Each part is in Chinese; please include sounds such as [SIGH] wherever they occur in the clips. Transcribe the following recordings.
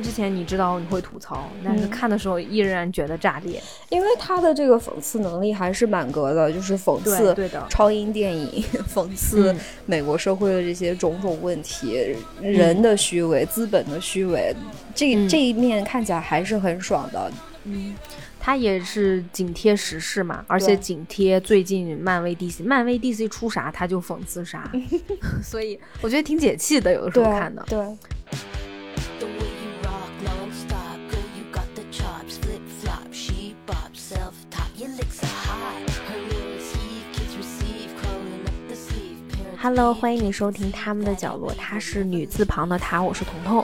看之前你知道你会吐槽，但是看的时候依然觉得炸裂，因为他的这个讽刺能力还是满格的，就是讽刺对的。超英电影，[LAUGHS] 讽刺美国社会的这些种种问题，人的虚伪、资本的虚伪，这这一面看起来还是很爽的。嗯，他也是紧贴时事嘛，而且紧贴最近漫威 DC，漫威 DC 出啥他就讽刺啥，[LAUGHS] 所以我觉得挺解气的，有的时候看的。对。Hello，欢迎你收听他们的角落，她是女字旁的她，我是彤彤，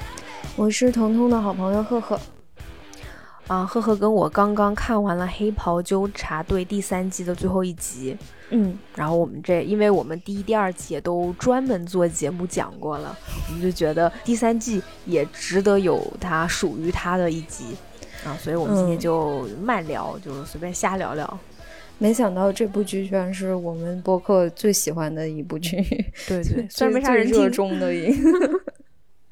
我是彤彤的好朋友赫赫。啊，赫赫跟我刚刚看完了《黑袍纠察队》第三季的最后一集，嗯，然后我们这，因为我们第一、第二季也都专门做节目讲过了，我们就觉得第三季也值得有它属于它的一集。啊，所以我们今天就慢聊，就随便瞎聊聊。没想到这部剧居然是我们播客最喜欢的一部剧，对对，[LAUGHS] 虽然没啥人热衷的，[LAUGHS]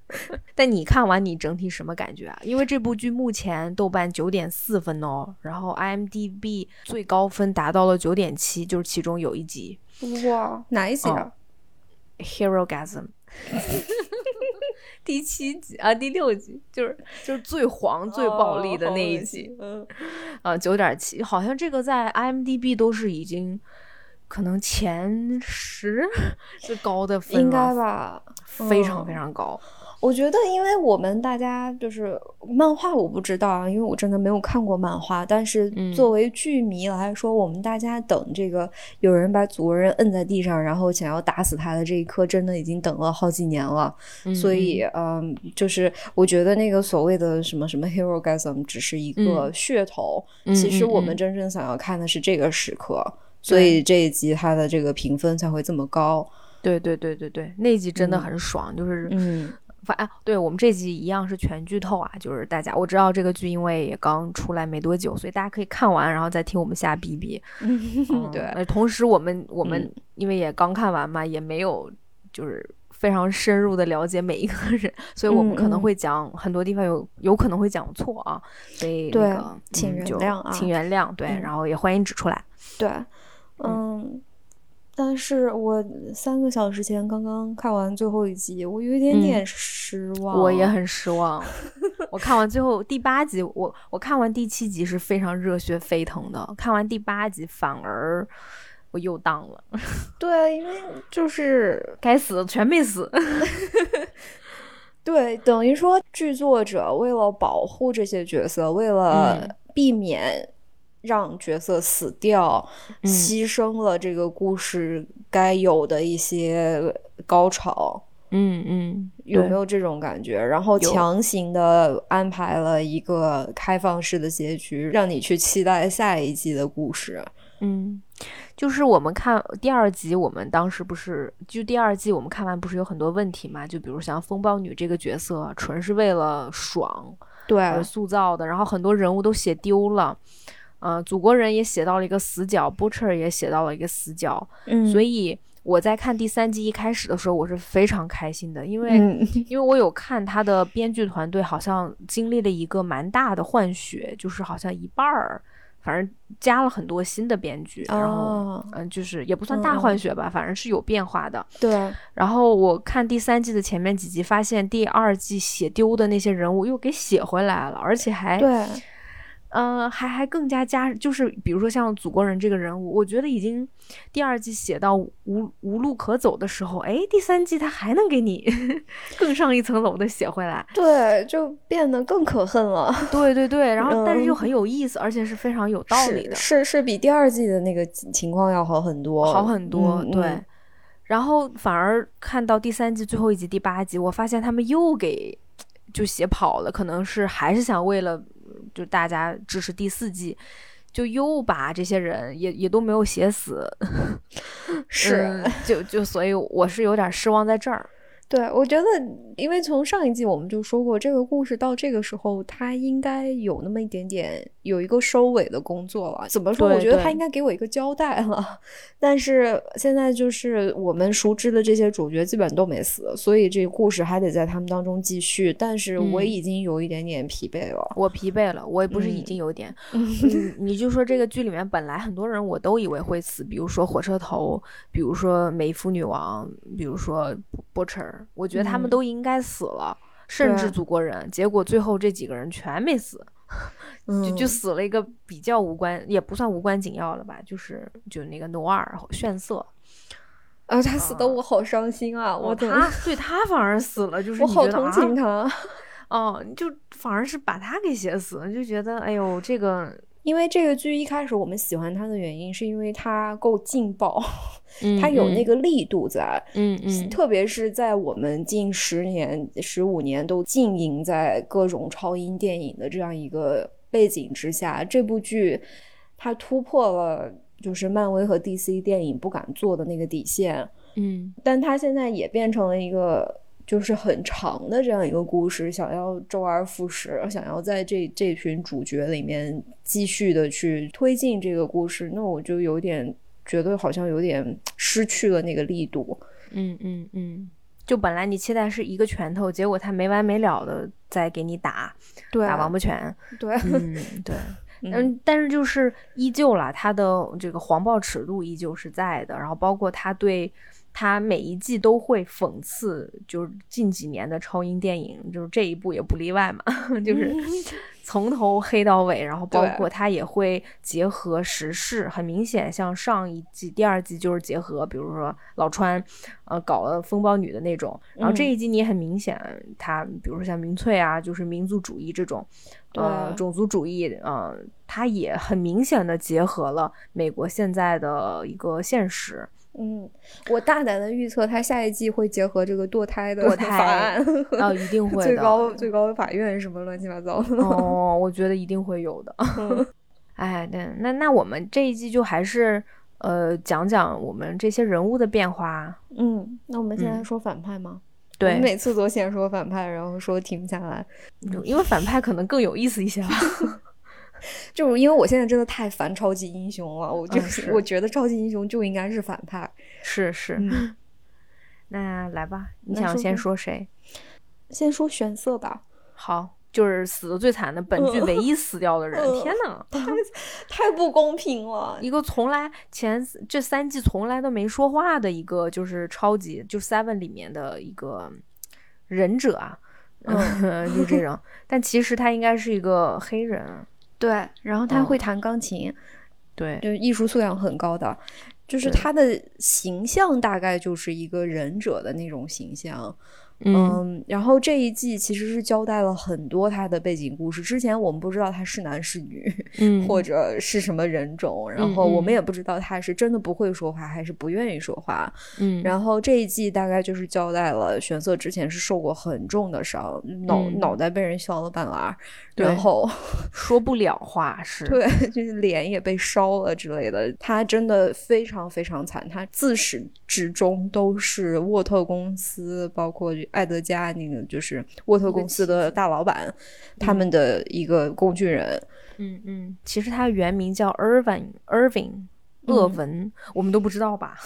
[LAUGHS] 但你看完你整体什么感觉啊？因为这部剧目前豆瓣九点四分哦，然后 IMDB 最高分达到了九点七，就是其中有一集，哇，哪一集啊？Heroism。[LAUGHS] 第七集啊，第六集就是就是最黄、最暴力的那一集，嗯，啊，九点七，好像这个在 IMDB 都是已经可能前十 [LAUGHS] 是高的分，应该吧，非常非常高。我觉得，因为我们大家就是漫画，我不知道啊，因为我真的没有看过漫画。但是作为剧迷来说，我们大家等这个有人把祖国人摁在地上，然后想要打死他的这一刻，真的已经等了好几年了。所以，嗯，就是我觉得那个所谓的什么什么 heroism 只是一个噱头。其实我们真正想要看的是这个时刻。所以这一集它的这个评分才会这么高。对对对对对，那集真的很爽，就是嗯。反啊，对我们这集一样是全剧透啊，就是大家我知道这个剧因为也刚出来没多久，所以大家可以看完然后再听我们瞎逼逼。[LAUGHS] 对，同时我们我们因为也刚看完嘛，也没有就是非常深入的了解每一个人，所以我们可能会讲很多地方有有可能会讲错啊，所以那个请原谅啊，请原谅，对，然后也欢迎指出来。对，嗯。但是我三个小时前刚刚看完最后一集，我有一点点失望。我也很失望。我看完最后第八集，我我看完第七集是非常热血沸腾的，看完第八集反而我又当了。对，因为就是该死的全没死。[LAUGHS] 对，等于说剧作者为了保护这些角色，为了避免。让角色死掉，牺牲了这个故事该有的一些高潮。嗯嗯，有没有这种感觉？然后强行的安排了一个开放式的结局，让你去期待下一季的故事。嗯，就是我们看第二集，我们当时不是就第二季我们看完不是有很多问题嘛？就比如像风暴女这个角色，纯是为了爽对而塑造的，然后很多人物都写丢了。呃，祖国人也写到了一个死角，Butcher 也写到了一个死角，嗯，所以我在看第三季一开始的时候，我是非常开心的，因为 [LAUGHS] 因为我有看他的编剧团队好像经历了一个蛮大的换血，就是好像一半儿，反正加了很多新的编剧，然后嗯，就是也不算大换血吧，反正是有变化的。对，然后我看第三季的前面几集，发现第二季写丢的那些人物又给写回来了，而且还对。嗯，还还更加加，就是比如说像祖国人这个人物，我觉得已经第二季写到无无路可走的时候，哎，第三季他还能给你 [LAUGHS] 更上一层楼的写回来，对，就变得更可恨了。[LAUGHS] 对对对，然后但是又很有意思，而且是非常有道理的，是是比第二季的那个情况要好很多，好很多。对，然后反而看到第三季最后一集第八集，我发现他们又给就写跑了，可能是还是想为了。就大家支持第四季，就又把这些人也也都没有写死，[LAUGHS] 是就就所以我是有点失望在这儿。对，我觉得因为从上一季我们就说过，这个故事到这个时候，它应该有那么一点点有一个收尾的工作了。怎么说？我觉得他应该给我一个交代了。[LAUGHS] 但是现在就是我们熟知的这些主角基本都没死，所以这个故事还得在他们当中继续。但是我已经有一点点疲惫了。我疲惫了，我也不是已经有点。你就说这个剧里面本来很多人我都以为会死，比如说火车头，比如说美肤女王，比如说波彻儿，我觉得他们都应该死了。甚至祖国人，结果最后这几个人全没死，就就死了一个比较无关，也不算无关紧要了吧，就是就那个努尔炫色，啊，他死的我好伤心啊！我他对他反而死了，就是我好同情他，[LAUGHS] 哦，就反而是把他给写死了，就觉得哎呦这个。因为这个剧一开始我们喜欢它的原因，是因为它够劲爆，[LAUGHS] 它有那个力度在，嗯嗯，特别是在我们近十年、十五年都浸淫在各种超英电影的这样一个背景之下，这部剧它突破了就是漫威和 DC 电影不敢做的那个底线，嗯，但它现在也变成了一个。就是很长的这样一个故事，想要周而复始，想要在这这群主角里面继续的去推进这个故事，那我就有点觉得好像有点失去了那个力度。嗯嗯嗯，就本来你期待是一个拳头，结果他没完没了的在给你打，打王八拳。对，[LAUGHS] 嗯对，嗯，但是就是依旧了，他的这个黄暴尺度依旧是在的，然后包括他对。他每一季都会讽刺，就是近几年的超英电影，就是这一部也不例外嘛，[LAUGHS] 就是 [LAUGHS] 从头黑到尾，然后包括他也会结合时事，很明显，像上一季、第二季就是结合，比如说老川，呃，搞了风暴女的那种，然后这一季你也很明显，他比如说像民粹啊，就是民族主义这种，呃，种族主义，嗯，他也很明显的结合了美国现在的一个现实。嗯，我大胆的预测，他下一季会结合这个堕胎的法案啊，[LAUGHS] 一定会的最高最高法院什么乱七八糟的哦，我觉得一定会有的。[LAUGHS] 哎，对那那我们这一季就还是呃讲讲我们这些人物的变化。嗯，那我们现在说反派吗？[LAUGHS] 对，每次都先说反派，然后说停不下来，因为反派可能更有意思一些。就是因为我现在真的太烦超级英雄了，我就是我觉得超级英雄就应该是反派。是是，[LAUGHS] 那来吧，你想先说谁？先说玄色吧。好，就是死的最惨的本剧唯一死掉的人。天哪，太太不公平了！一个从来前这三季从来都没说话的一个，就是超级就 Seven 里面的一个忍者啊，嗯 [LAUGHS] 就这种。[LAUGHS] 但其实他应该是一个黑人。对，然后他会弹钢琴，对，就是艺术素养很高的，就是他的形象大概就是一个忍者的那种形象。嗯，然后这一季其实是交代了很多他的背景故事。之前我们不知道他是男是女，嗯，或者是什么人种，然后我们也不知道他是真的不会说话还是不愿意说话。嗯，然后这一季大概就是交代了玄色之前是受过很重的伤，脑脑袋被人削了半拉，然后 [LAUGHS] 说不了话，是对，就是脸也被烧了之类的。他真的非常非常惨，他自始至终都是沃特公司，包括。艾德加那个就是沃特公司的大老板，他们的一个工具人。嗯嗯，其实他原名叫 Irving Irving 厄文，我们都不知道吧？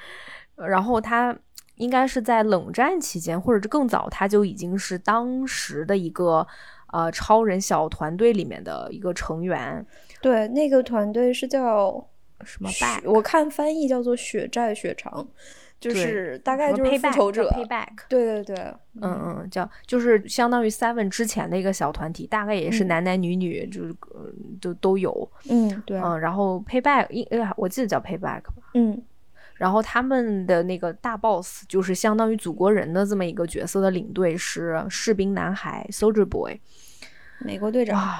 [LAUGHS] 然后他应该是在冷战期间，或者是更早，他就已经是当时的一个呃超人小团队里面的一个成员。对，那个团队是叫什么？我看翻译叫做血债血偿。就是大概就是复仇者，payback，对对对，嗯。嗯，叫就是相当于 seven 之前的一个小团体，大概也是男男女女，就是都都有，嗯对，嗯，然后 payback，应我记得叫 payback 吧，嗯，然后他们的那个大 boss 就是相当于祖国人的这么一个角色的领队是士兵男孩 soldier boy，美国队长，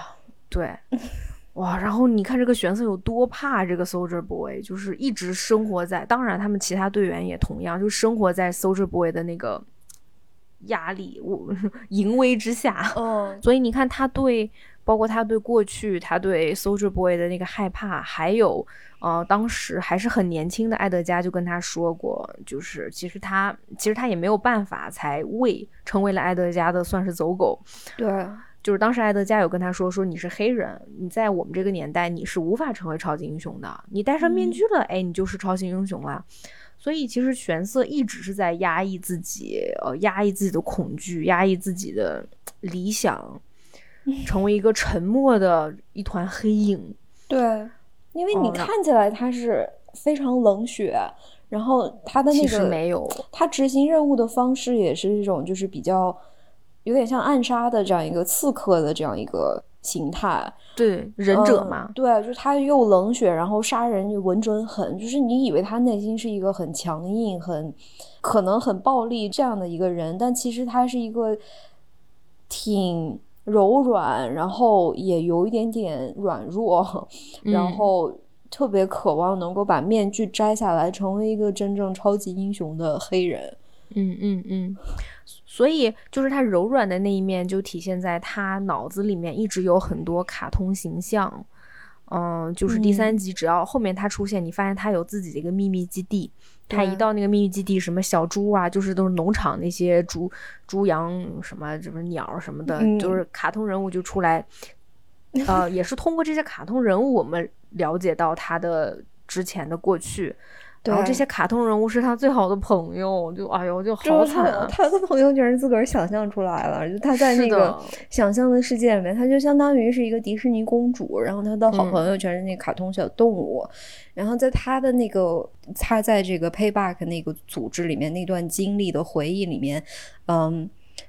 对。[LAUGHS] 哇，然后你看这个玄色有多怕这个 Soldier Boy，就是一直生活在，当然他们其他队员也同样，就生活在 Soldier Boy 的那个压力、我 [LAUGHS] 淫威之下。嗯，所以你看他对，包括他对过去，他对 Soldier Boy 的那个害怕，还有，呃，当时还是很年轻的艾德加就跟他说过，就是其实他其实他也没有办法才为成为了艾德加的算是走狗。对。就是当时艾德加有跟他说，说你是黑人，你在我们这个年代你是无法成为超级英雄的，你戴上面具了，哎，你就是超级英雄了。所以其实玄色一直是在压抑自己，呃，压抑自己的恐惧，压抑自己的理想，[LAUGHS] 成为一个沉默的一团黑影。对，因为你看起来他是非常冷血，然后他的那个没有，他执行任务的方式也是一种就是比较有点像暗杀的这样一个刺客的这样一个形态。对，忍者嘛，对，就是他又冷血，然后杀人又稳准狠，就是你以为他内心是一个很强硬、很可能很暴力这样的一个人，但其实他是一个挺柔软，然后也有一点点软弱，然后特别渴望能够把面具摘下来，成为一个真正超级英雄的黑人。嗯嗯嗯。所以，就是他柔软的那一面，就体现在他脑子里面一直有很多卡通形象。嗯，就是第三集，只要后面他出现，你发现他有自己的一个秘密基地。他一到那个秘密基地，什么小猪啊，就是都是农场那些猪、猪羊什么，什么鸟什么的，就是卡通人物就出来。呃，也是通过这些卡通人物，我们了解到他的之前的过去。然后这些卡通人物是他最好的朋友，就哎呦，就好惨啊！他的朋友全是自个儿想象出来了，就他在那个想象的世界里面，他就相当于是一个迪士尼公主，然后他的好朋友全是那卡通小动物。然后在他的那个他在这个 Payback 那个组织里面那段经历的回忆里面，嗯，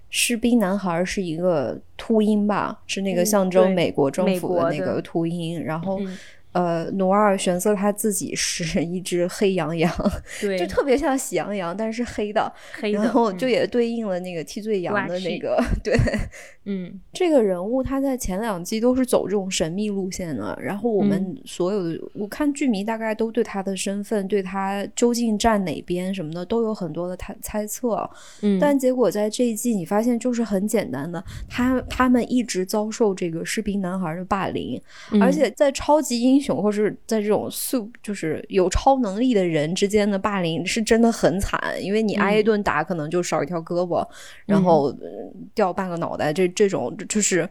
士兵男孩是一个秃鹰吧，是那个象征美国政府的那个秃鹰，然后。呃，努尔玄色他自己是一只黑羊羊，[LAUGHS] 对，就特别像喜羊羊，但是黑的，黑的，然后就也对应了那个替罪羊的那个，[LAUGHS] 对，嗯，这个人物他在前两季都是走这种神秘路线的，然后我们所有的我看剧迷大概都对他的身份，对他究竟站哪边什么的都有很多的猜猜测，嗯，但结果在这一季你发现就是很简单的，他他们一直遭受这个士兵男孩的霸凌，而且在超级英雄。或是在这种素就是有超能力的人之间的霸凌是真的很惨，因为你挨一顿打可能就少一条胳膊，然后掉半个脑袋，这这种就是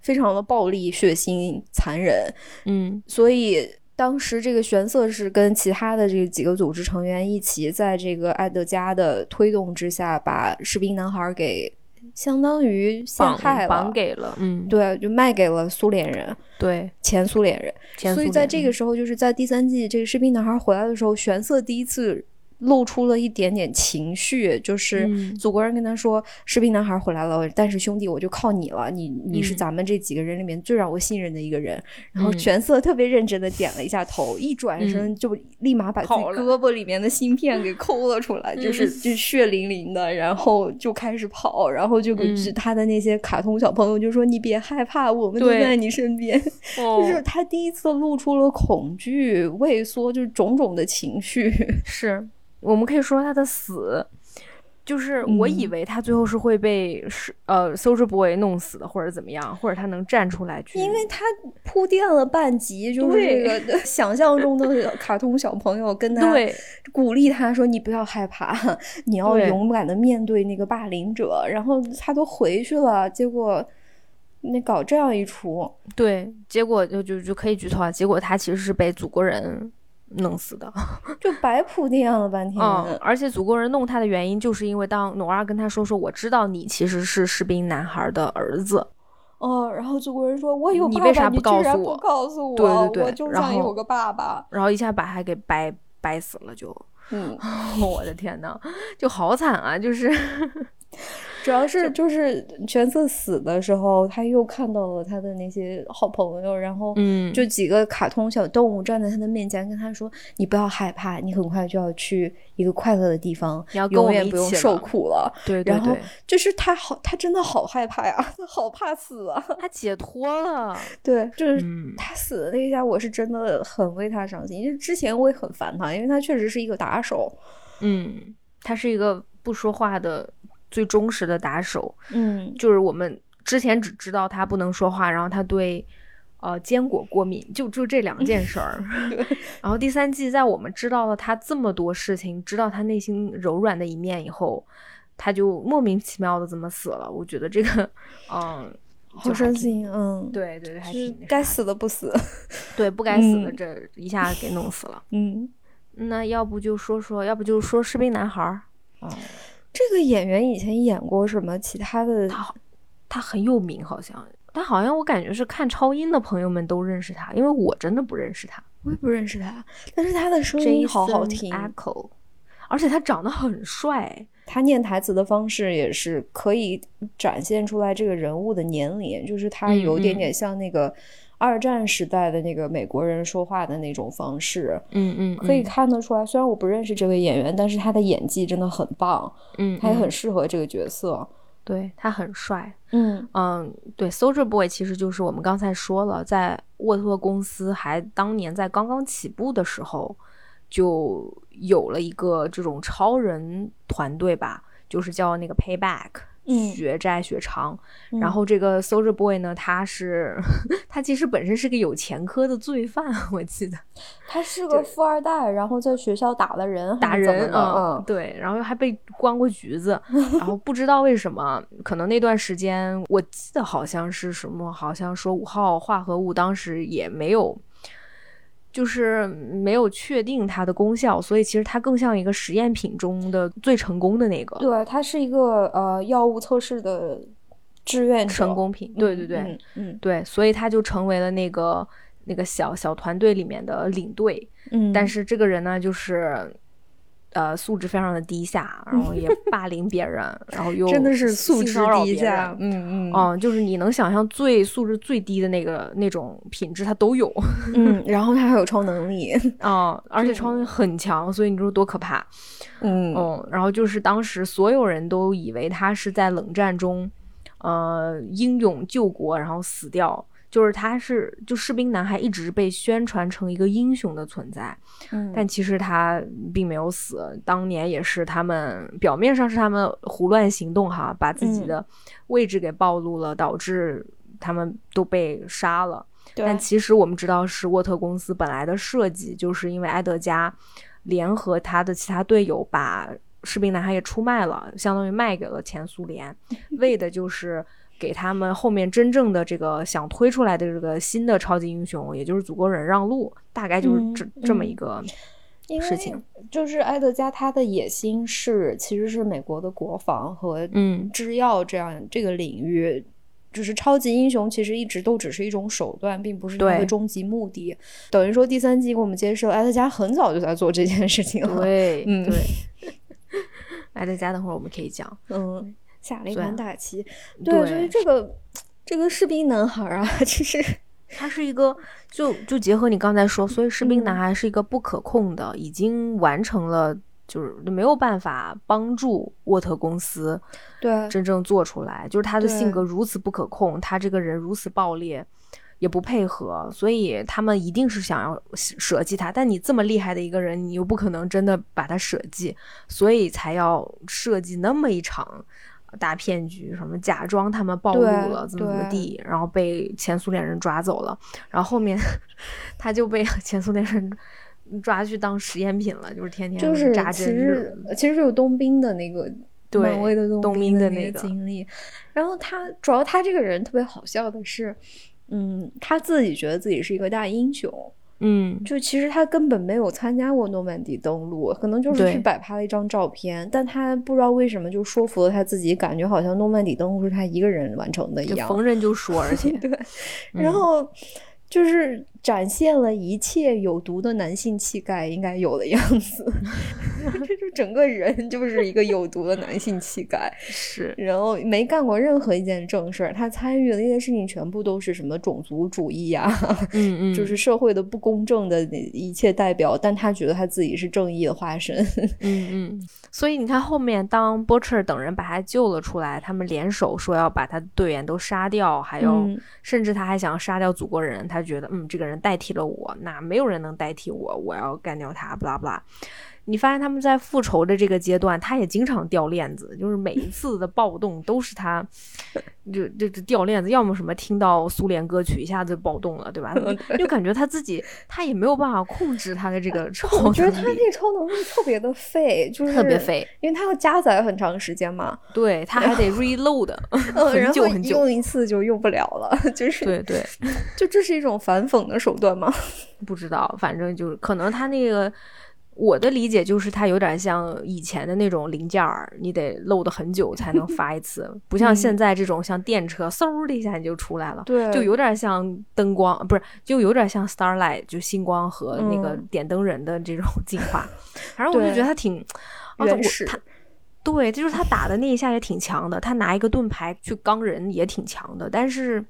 非常的暴力、血腥、残忍。嗯，所以当时这个玄色是跟其他的这几个组织成员一起，在这个艾德加的推动之下，把士兵男孩给。相当于陷害了，绑给了，嗯，对，就卖给了苏联人，对，前苏联人。所以在这个时候，就是在第三季这个士兵男孩回来的时候，玄色第一次。露出了一点点情绪，就是祖国人跟他说：“士兵男孩回来了，但是兄弟，我就靠你了，你你是咱们这几个人里面最让我信任的一个人。”然后玄色特别认真的点了一下头，一转身就立马把自己胳膊里面的芯片给抠了出来，[LAUGHS] 就是就血淋淋的，然后就开始跑，然后就他的那些卡通小朋友就说：“你别害怕，我们就在你身边。[LAUGHS] ”就是他第一次露出了恐惧、畏缩，就是种种的情绪。[LAUGHS] 是。我们可以说他的死，就是我以为他最后是会被是呃 Soldier Boy 弄死的，或者怎么样，或者他能站出来去，因为他铺垫了半集，就是这个 [LAUGHS] 想象中的卡通小朋友跟他鼓励他说：“你不要害怕，你要勇敢的面对那个霸凌者。”然后他都回去了，结果那搞这样一出，对，结果就就就可以剧透啊，结果他其实是被祖国人。弄死的，[LAUGHS] 就白铺垫了半天。嗯，而且祖国人弄他的原因，就是因为当努尔跟他说说，我知道你其实是士兵男孩的儿子。哦，然后祖国人说，我有你为啥不告诉我？告诉我，对对对，我就想有个爸爸。然后一下把他给掰掰死了，就，嗯，[LAUGHS] 我的天呐，就好惨啊，就是。[LAUGHS] 主要是就是玄策死的时候，他又看到了他的那些好朋友，然后嗯，就几个卡通小动物站在他的面前，跟他说：“你不要害怕，你很快就要去一个快乐的地方，你要永远不用受苦了。”对对对。然后就是他好，他真的好害怕呀，他 [LAUGHS] 好怕死啊。他 [LAUGHS] 解脱了。对，就是他死的那一下，我是真的很为他伤心。因为之前我也很烦他，因为他确实是一个打手。嗯，他是一个不说话的。最忠实的打手，嗯，就是我们之前只知道他不能说话，然后他对，呃，坚果过敏，就就这两件事儿。[LAUGHS] 然后第三季在我们知道了他这么多事情，知道他内心柔软的一面以后，他就莫名其妙的这么死了。我觉得这个，嗯，好伤心，嗯，对对对，还是该死的不死，对，不该死的这一下给弄死了，嗯，那要不就说说，要不就说士兵男孩儿，啊，这个演员以前演过什么其他的？他他很有名，好像，但好像我感觉是看超音的朋友们都认识他，因为我真的不认识他，我也不认识他，但是他的声音好好听，Echo，而且他长得很帅。他念台词的方式也是可以展现出来这个人物的年龄，就是他有点点像那个二战时代的那个美国人说话的那种方式。嗯嗯，可以看得出来，虽然我不认识这位演员，但是他的演技真的很棒。嗯，他也很适合这个角色。对他很帅。嗯嗯，对，Soldier Boy 其实就是我们刚才说了，在沃特公司还当年在刚刚起步的时候。就有了一个这种超人团队吧，就是叫那个 Payback，血债血偿。然后这个 Soldier Boy 呢，他是 [LAUGHS] 他其实本身是个有前科的罪犯，我记得他是个富二代，然后在学校打了人，打人嗯，对，然后还被关过局子，[LAUGHS] 然后不知道为什么，可能那段时间我记得好像是什么，好像说五号化合物当时也没有。就是没有确定它的功效，所以其实它更像一个实验品中的最成功的那个。对，它是一个呃药物测试的志愿成功品。对对对，嗯，对，所以他就成为了那个那个小小团队里面的领队。嗯，但是这个人呢，就是。呃，素质非常的低下，然后也 [LAUGHS] 霸凌别人，然后又真的是素质低下，嗯嗯，哦，就是你能想象最素质最低的那个那种品质，他都有，嗯，然后他还有超能力，啊，[LAUGHS] 而且超能力很强，所以你说多可怕，嗯。嗯，然后就是当时所有人都以为他是在冷战中，呃，英勇救国，然后死掉。就是他是就士兵男孩一直被宣传成一个英雄的存在，嗯，但其实他并没有死。当年也是他们表面上是他们胡乱行动哈，把自己的位置给暴露了，导致他们都被杀了。但其实我们知道是沃特公司本来的设计，就是因为埃德加联合他的其他队友把士兵男孩也出卖了，相当于卖给了前苏联，[LAUGHS] 为的就是。给他们后面真正的这个想推出来的这个新的超级英雄，也就是祖国人让路，大概就是这这么一个事情。就是埃德加他的野心是，其实是美国的国防和嗯制药这样这个领域，就是超级英雄其实一直都只是一种手段，并不是他的终极目的。等于说第三季给我们揭示了，埃德加很早就在做这件事情了。对，嗯，对。[LAUGHS] 埃德加，等会儿我们可以讲，嗯。下了一盘大棋，对，所以这个这个士兵男孩啊，[LAUGHS] 其实他是一个，就就结合你刚才说，所以士兵男孩是一个不可控的，已经完成了，就是没有办法帮助沃特公司对。真正做出来，就是他的性格如此不可控，他这个人如此暴烈，也不配合，所以他们一定是想要舍弃他。但你这么厉害的一个人，你又不可能真的把他舍弃，所以才要设计那么一场。大骗局，什么假装他们暴露了，怎么怎么地，然后被前苏联人抓走了，然后后面 [LAUGHS] 他就被 [LAUGHS] 前苏联人抓去当实验品了，就是天天就是扎针。其实其实有冬兵的那个漫威的冬兵的那个经历，然后他主要他这个人特别好笑的是，嗯，他自己觉得自己是一个大英雄。嗯，就其实他根本没有参加过诺曼底登陆，可能就是去摆拍了一张照片，但他不知道为什么就说服了他自己，感觉好像诺曼底登陆是他一个人完成的一样，逢人就说，而 [LAUGHS] 且对，然后就是。展现了一切有毒的男性气概应该有的样子，[LAUGHS] 这就整个人就是一个有毒的男性气概。[LAUGHS] 是，然后没干过任何一件正事儿，他参与的那些事情全部都是什么种族主义呀，嗯嗯，[LAUGHS] 就是社会的不公正的一切代表。但他觉得他自己是正义的化身。嗯嗯，所以你看后面当 Butcher 等人把他救了出来，他们联手说要把他队员都杀掉，还有甚至他还想杀掉祖国人，他觉得嗯这个人。代替了我，那没有人能代替我，我要干掉他，不拉不拉。你发现他们在复仇的这个阶段，他也经常掉链子，就是每一次的暴动都是他，就就就掉链子，要么什么听到苏联歌曲一下子暴动了，对吧？就感觉他自己他也没有办法控制他的这个超能力。我觉得他那个超能力特别的废，就是特别废，因为他要加载很长时间嘛。对他还得 reload [LAUGHS] 很久很久，用一次就用不了了，就是对对，就这是一种反讽的手段吗？不知道，反正就是可能他那个。我的理解就是，它有点像以前的那种零件儿，你得漏的很久才能发一次，[LAUGHS] 不像现在这种像电车，嗖的一下你就出来了。对，就有点像灯光，不是，就有点像 Starlight，就星光和那个点灯人的这种 [LAUGHS] 进化。反正我就觉得他挺原始。他对，就是他打的那一下也挺强的，他拿一个盾牌去刚人也挺强的，但是。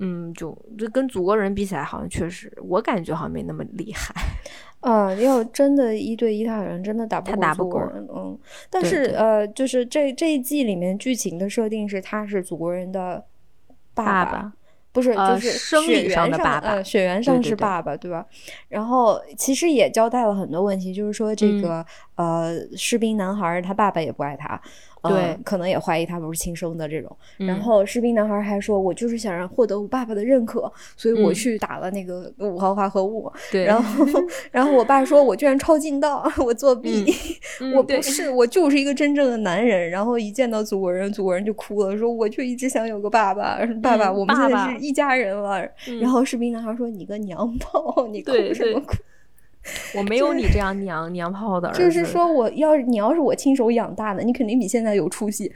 嗯，就就跟祖国人比起来，好像确实，我感觉好像没那么厉害。[LAUGHS] 啊，要真的一对一，他好像真的打不过祖国人。嗯，但是呃，就是这这一季里面剧情的设定是，他是祖国人的爸爸。不是，就是生理上的爸爸，血缘上是爸爸，对吧？然后其实也交代了很多问题，就是说这个呃，士兵男孩他爸爸也不爱他。对，可能也怀疑他不是亲生的这种。然后士兵男孩还说：“我就是想让获得我爸爸的认可，所以我去打了那个五号化合物。”对。然后，[LAUGHS] 然后我爸说：“我居然抄近道，[LAUGHS] 我作弊，[LAUGHS] 我不是，我就是一个真正的男人。”然后一见到祖国人，祖国人就哭了，说：“我就一直想有个爸爸，爸爸，我们现在是一家人了。”然后士兵男孩说：“你个娘炮，你哭什么哭？” [LAUGHS] 我没有你这样娘娘炮的儿子。就是说，我要是你要是我亲手养大的，你肯定比现在有出息。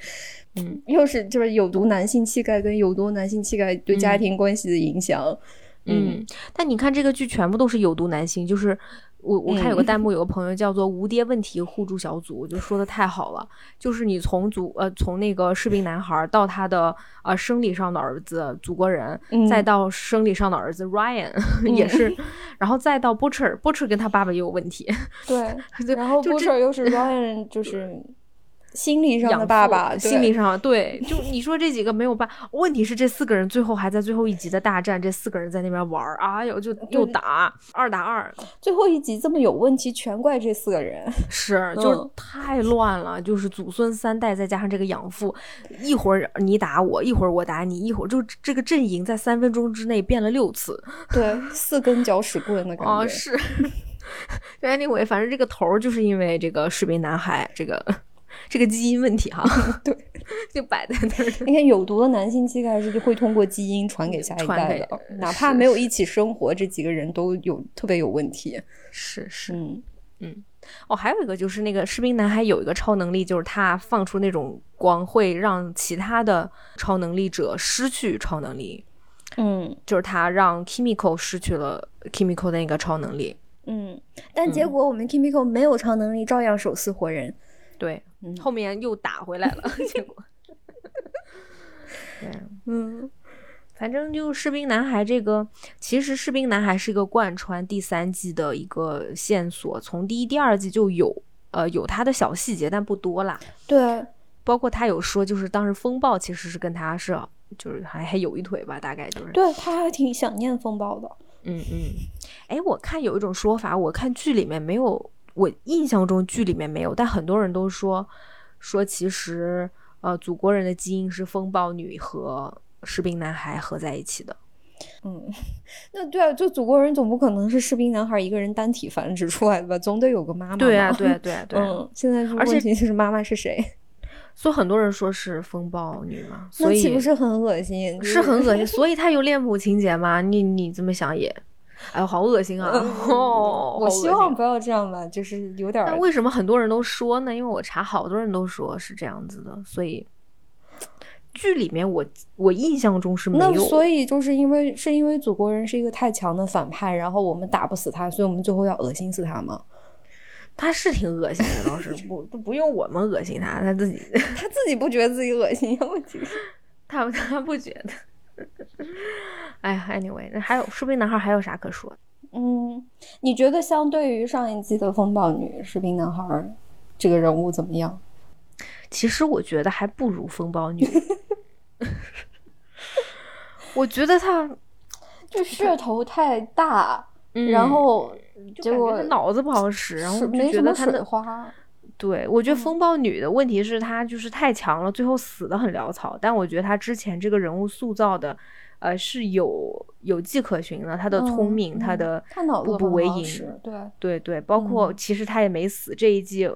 嗯，又是就是有毒男性气概跟有毒男性气概对家庭关系的影响。嗯，但你看这个剧全部都是有毒男性，就是。我我看有个弹幕，有个朋友叫做“无爹问题互助小组”，就说的太好了。就是你从祖呃从那个士兵男孩到他的呃生理上的儿子祖国人，再到生理上的儿子 Ryan 也是，[LAUGHS] 然后再到 Butcher，Butcher 跟他爸爸也有问题。[LAUGHS] 对，然后 Butcher 又是 Ryan，就是。心理上的爸爸，心理上对，[LAUGHS] 就你说这几个没有爸，问题是这四个人最后还在最后一集的大战，这四个人在那边玩儿，哎呦，就又打二打二，最后一集这么有问题，全怪这四个人，[LAUGHS] 是就是太乱了，就是祖孙三代再加上这个养父，一会儿你打我，一会儿我打你，一会儿就这个阵营在三分钟之内变了六次，[LAUGHS] 对，四根搅屎棍的感觉，啊是，anyway，反正这个头就是因为这个士兵男孩这个。这个基因问题哈，[LAUGHS] 对，就摆在那儿。你看，有毒的男性气概是就会通过基因传给下一代的，哪怕没有一起生活，这几个人都有特别有问题。是是，嗯嗯。哦，还有一个就是那个士兵男孩有一个超能力，就是他放出那种光会让其他的超能力者失去超能力。嗯，就是他让 Kimiko 失去了 Kimiko 的那个超能力。嗯，但结果我们 Kimiko 没有超能力，照样手撕活人。对。后面又打回来了，[LAUGHS] 结果，对，嗯，反正就士兵男孩这个，其实士兵男孩是一个贯穿第三季的一个线索，从第一、第二季就有，呃，有他的小细节，但不多啦。对，包括他有说，就是当时风暴其实是跟他是，就是还还有一腿吧，大概就是。对，他还挺想念风暴的。嗯嗯，哎，我看有一种说法，我看剧里面没有。我印象中剧里面没有，但很多人都说说其实呃祖国人的基因是风暴女和士兵男孩合在一起的。嗯，[LAUGHS] 那对啊，就祖国人总不可能是士兵男孩一个人单体繁殖出来的吧？总得有个妈妈。[LAUGHS] 对啊，对对对。嗯，现在而且就是妈妈是谁？[LAUGHS] 所以很多人说是风暴女嘛，所以岂不是很恶心？是很恶心，所以她有恋母情节吗？你你这么想也。哎呦，好恶心啊！[LAUGHS] 我希望不要这样吧，就是有点。但为什么很多人都说呢？因为我查，好多人都说是这样子的，所以剧里面我我印象中是没有。所以就是因为是因为祖国人是一个太强的反派，然后我们打不死他，所以我们最后要恶心死他吗？他是挺恶心的，倒是不都不用我们恶心他，他自己 [LAUGHS] 他自己不觉得自己恶心，问题是他他不觉得。哎呀，anyway，那还有士兵男孩还有啥可说的？嗯，你觉得相对于上一季的风暴女，士兵男孩这个人物怎么样？其实我觉得还不如风暴女。[LAUGHS] 我觉得他就噱头太大，然后结果他脑子不好使，然后就觉得他的花。对，我觉得风暴女的问题是她就是太强了，最后死的很潦草。但我觉得她之前这个人物塑造的，呃，是有有迹可循的。他的聪明，他的步步为营，对对对，包括其实他也没死。这一季，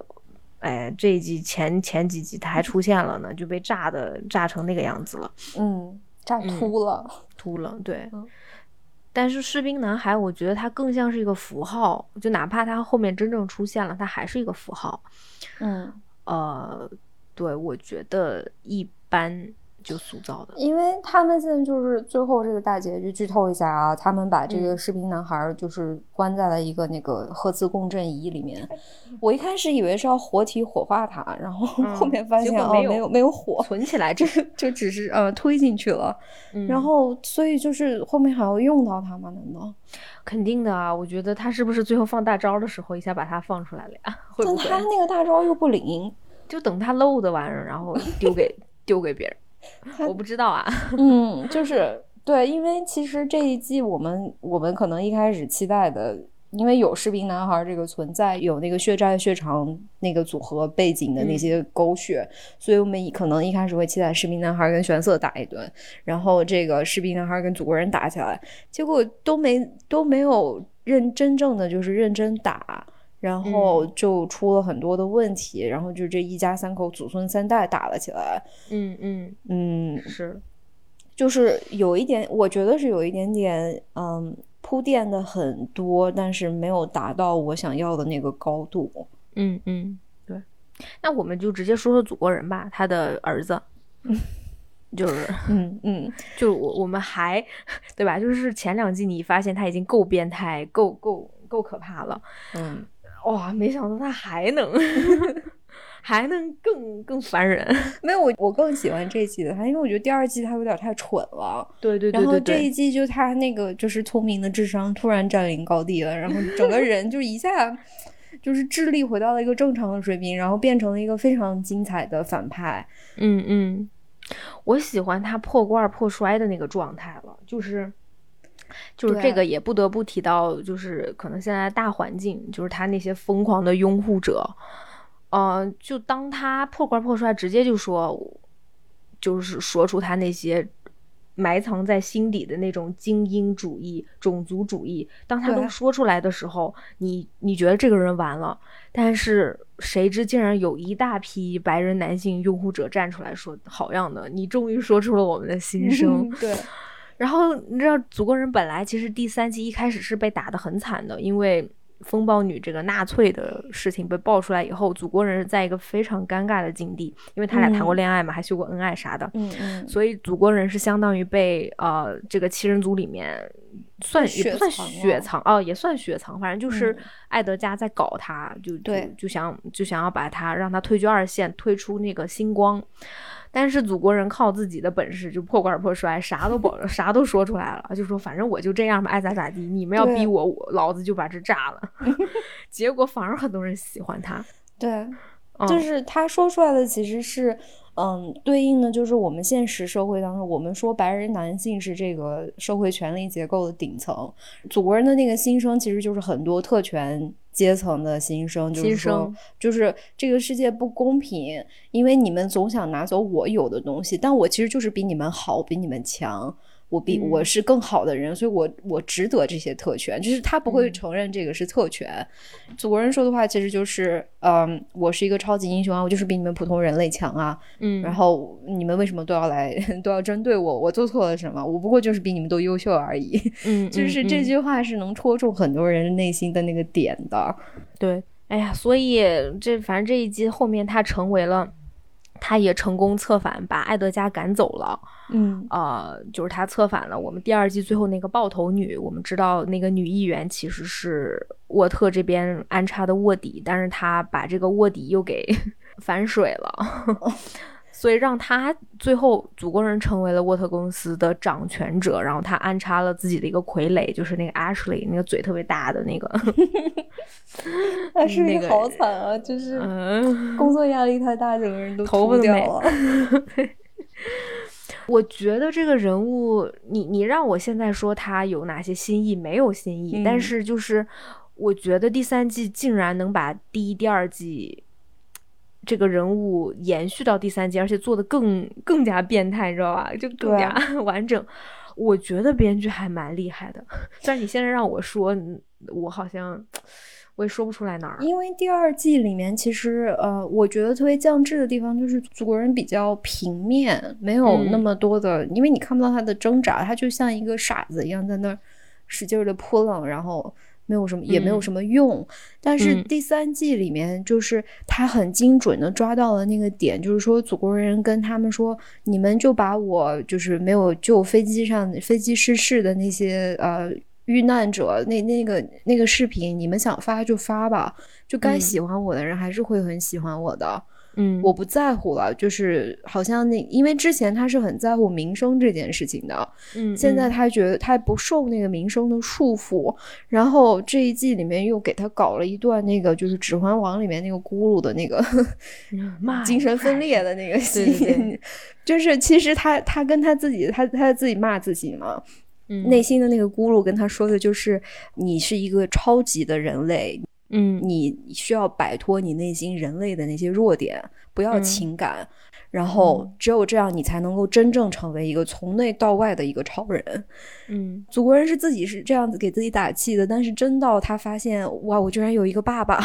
哎，这一季前前几集他还出现了呢，就被炸的炸成那个样子了。嗯，炸秃了，秃了，对。但是士兵男孩，我觉得他更像是一个符号，就哪怕他后面真正出现了，他还是一个符号。嗯，呃，对，我觉得一般。就塑造的，因为他们现在就是最后这个大结局剧透一下啊，他们把这个士兵男孩就是关在了一个那个核磁共振仪里面。[LAUGHS] 我一开始以为是要活体火化他，然后后面发现哦没有没有火存起来，这 [LAUGHS] 就只是呃推进去了。[LAUGHS] 然后所以就是后面还要用到他吗？难道？肯定的啊！我觉得他是不是最后放大招的时候一下把他放出来了呀？但他那个大招又不灵，就等他漏的玩意儿，然后丢给丢给别人。我不知道啊，[LAUGHS] [LAUGHS] 嗯，就是对，因为其实这一季我们我们可能一开始期待的，因为有士兵男孩这个存在，有那个血债血偿那个组合背景的那些狗血，所以我们可能一开始会期待士兵男孩跟玄色打一顿，然后这个士兵男孩跟祖国人打起来，结果都没都没有认真正的就是认真打。然后就出了很多的问题，然后就这一家三口祖孙三代打了起来。嗯嗯嗯，是，就是有一点，我觉得是有一点点，嗯，铺垫的很多，但是没有达到我想要的那个高度。嗯嗯，对。那我们就直接说说祖国人吧，他的儿子，[LAUGHS] 就是嗯嗯，就我我们还对吧？就是前两季你发现他已经够变态，够够够可怕了。嗯。哇，没想到他还能，[LAUGHS] 还能更更烦人。没有我，我更喜欢这季的他，因为我觉得第二季他有点太蠢了。对对对。然后这一季就他那个就是聪明的智商突然占领高地了，然后整个人就一下就是智力回到了一个正常的水平，然后变成了一个非常精彩的反派。嗯嗯，我喜欢他破罐破摔的那个状态了，就是。就是这个也不得不提到，就是可能现在大环境，就是他那些疯狂的拥护者，呃，就当他破罐破摔，直接就说，就是说出他那些埋藏在心底的那种精英主义、种族主义，当他都说出来的时候，你你觉得这个人完了，但是谁知竟然有一大批白人男性拥护者站出来说，好样的，你终于说出了我们的心声，[LAUGHS] 对。然后你知道，祖国人本来其实第三季一开始是被打得很惨的，因为风暴女这个纳粹的事情被爆出来以后，祖国人是在一个非常尴尬的境地，因为他俩谈过恋爱嘛，还秀过恩爱啥的，嗯嗯，所以祖国人是相当于被呃这个七人组里面算也不算雪藏哦，也算雪藏，反正就是艾德加在搞他，就对，就想就想要把他让他退居二线，退出那个星光。但是祖国人靠自己的本事就破罐破摔，啥都保 [LAUGHS] 啥都说出来了，就说反正我就这样吧，爱咋咋地。你们要逼我，我老子就把这炸了。[LAUGHS] 结果反而很多人喜欢他。对，就是他说出来的其实是，嗯，对应的就是我们现实社会当中，我们说白人男性是这个社会权力结构的顶层，祖国人的那个心声其实就是很多特权。阶层的心声就是说，就是这个世界不公平，因为你们总想拿走我有的东西，但我其实就是比你们好，比你们强。我比我是更好的人，所以我我值得这些特权。就是他不会承认这个是特权。祖国人说的话其实就是，嗯，我是一个超级英雄啊，我就是比你们普通人类强啊。嗯，然后你们为什么都要来 [LAUGHS] 都要针对我？我做错了什么？我不过就是比你们都优秀而已。嗯，[LAUGHS] 就是这句话是能戳中很多人内心的那个点的。对，哎呀，所以这反正这一集后面他成为了。他也成功策反，把艾德加赶走了。嗯，呃，就是他策反了我们第二季最后那个爆头女。我们知道那个女议员其实是沃特这边安插的卧底，但是他把这个卧底又给 [LAUGHS] 反水了。[LAUGHS] 所以让他最后祖国人成为了沃特公司的掌权者，然后他安插了自己的一个傀儡，就是那个 Ashley，那个嘴特别大的那个。[LAUGHS] [LAUGHS] Ashley 好惨啊，就是工作压力太大，整个人都头发掉了。[LAUGHS] 我觉得这个人物，你你让我现在说他有哪些新意，没有新意，但是就是。我觉得第三季竟然能把第一、第二季这个人物延续到第三季，而且做的更更加变态，你知道吧？就更加 [LAUGHS] 完整。我觉得编剧还蛮厉害的。虽然你现在让我说，我好像我也说不出来哪儿。因为第二季里面，其实呃，我觉得特别降智的地方就是祖国人比较平面，没有那么多的，因为你看不到他的挣扎，他就像一个傻子一样在那儿使劲的扑棱，然后。没有什么，也没有什么用。但是第三季里面，就是他很精准的抓到了那个点，就是说祖国人跟他们说，你们就把我就是没有救飞机上飞机失事的那些呃遇难者那那个那个视频，你们想发就发吧，就该喜欢我的人还是会很喜欢我的。嗯，我不在乎了，就是好像那，因为之前他是很在乎名声这件事情的，嗯，现在他觉得他不受那个名声的束缚，然后这一季里面又给他搞了一段那个就是《指环王》里面那个咕噜的那个 [LAUGHS] 精神分裂的那个戏，[LAUGHS] 就是其实他他跟他自己他他自己骂自己嘛，内心的那个咕噜跟他说的就是你是一个超级的人类。嗯，你需要摆脱你内心人类的那些弱点，不要情感，然后只有这样，你才能够真正成为一个从内到外的一个超人。嗯，祖国人是自己是这样子给自己打气的，但是真到他发现，哇，我居然有一个爸爸。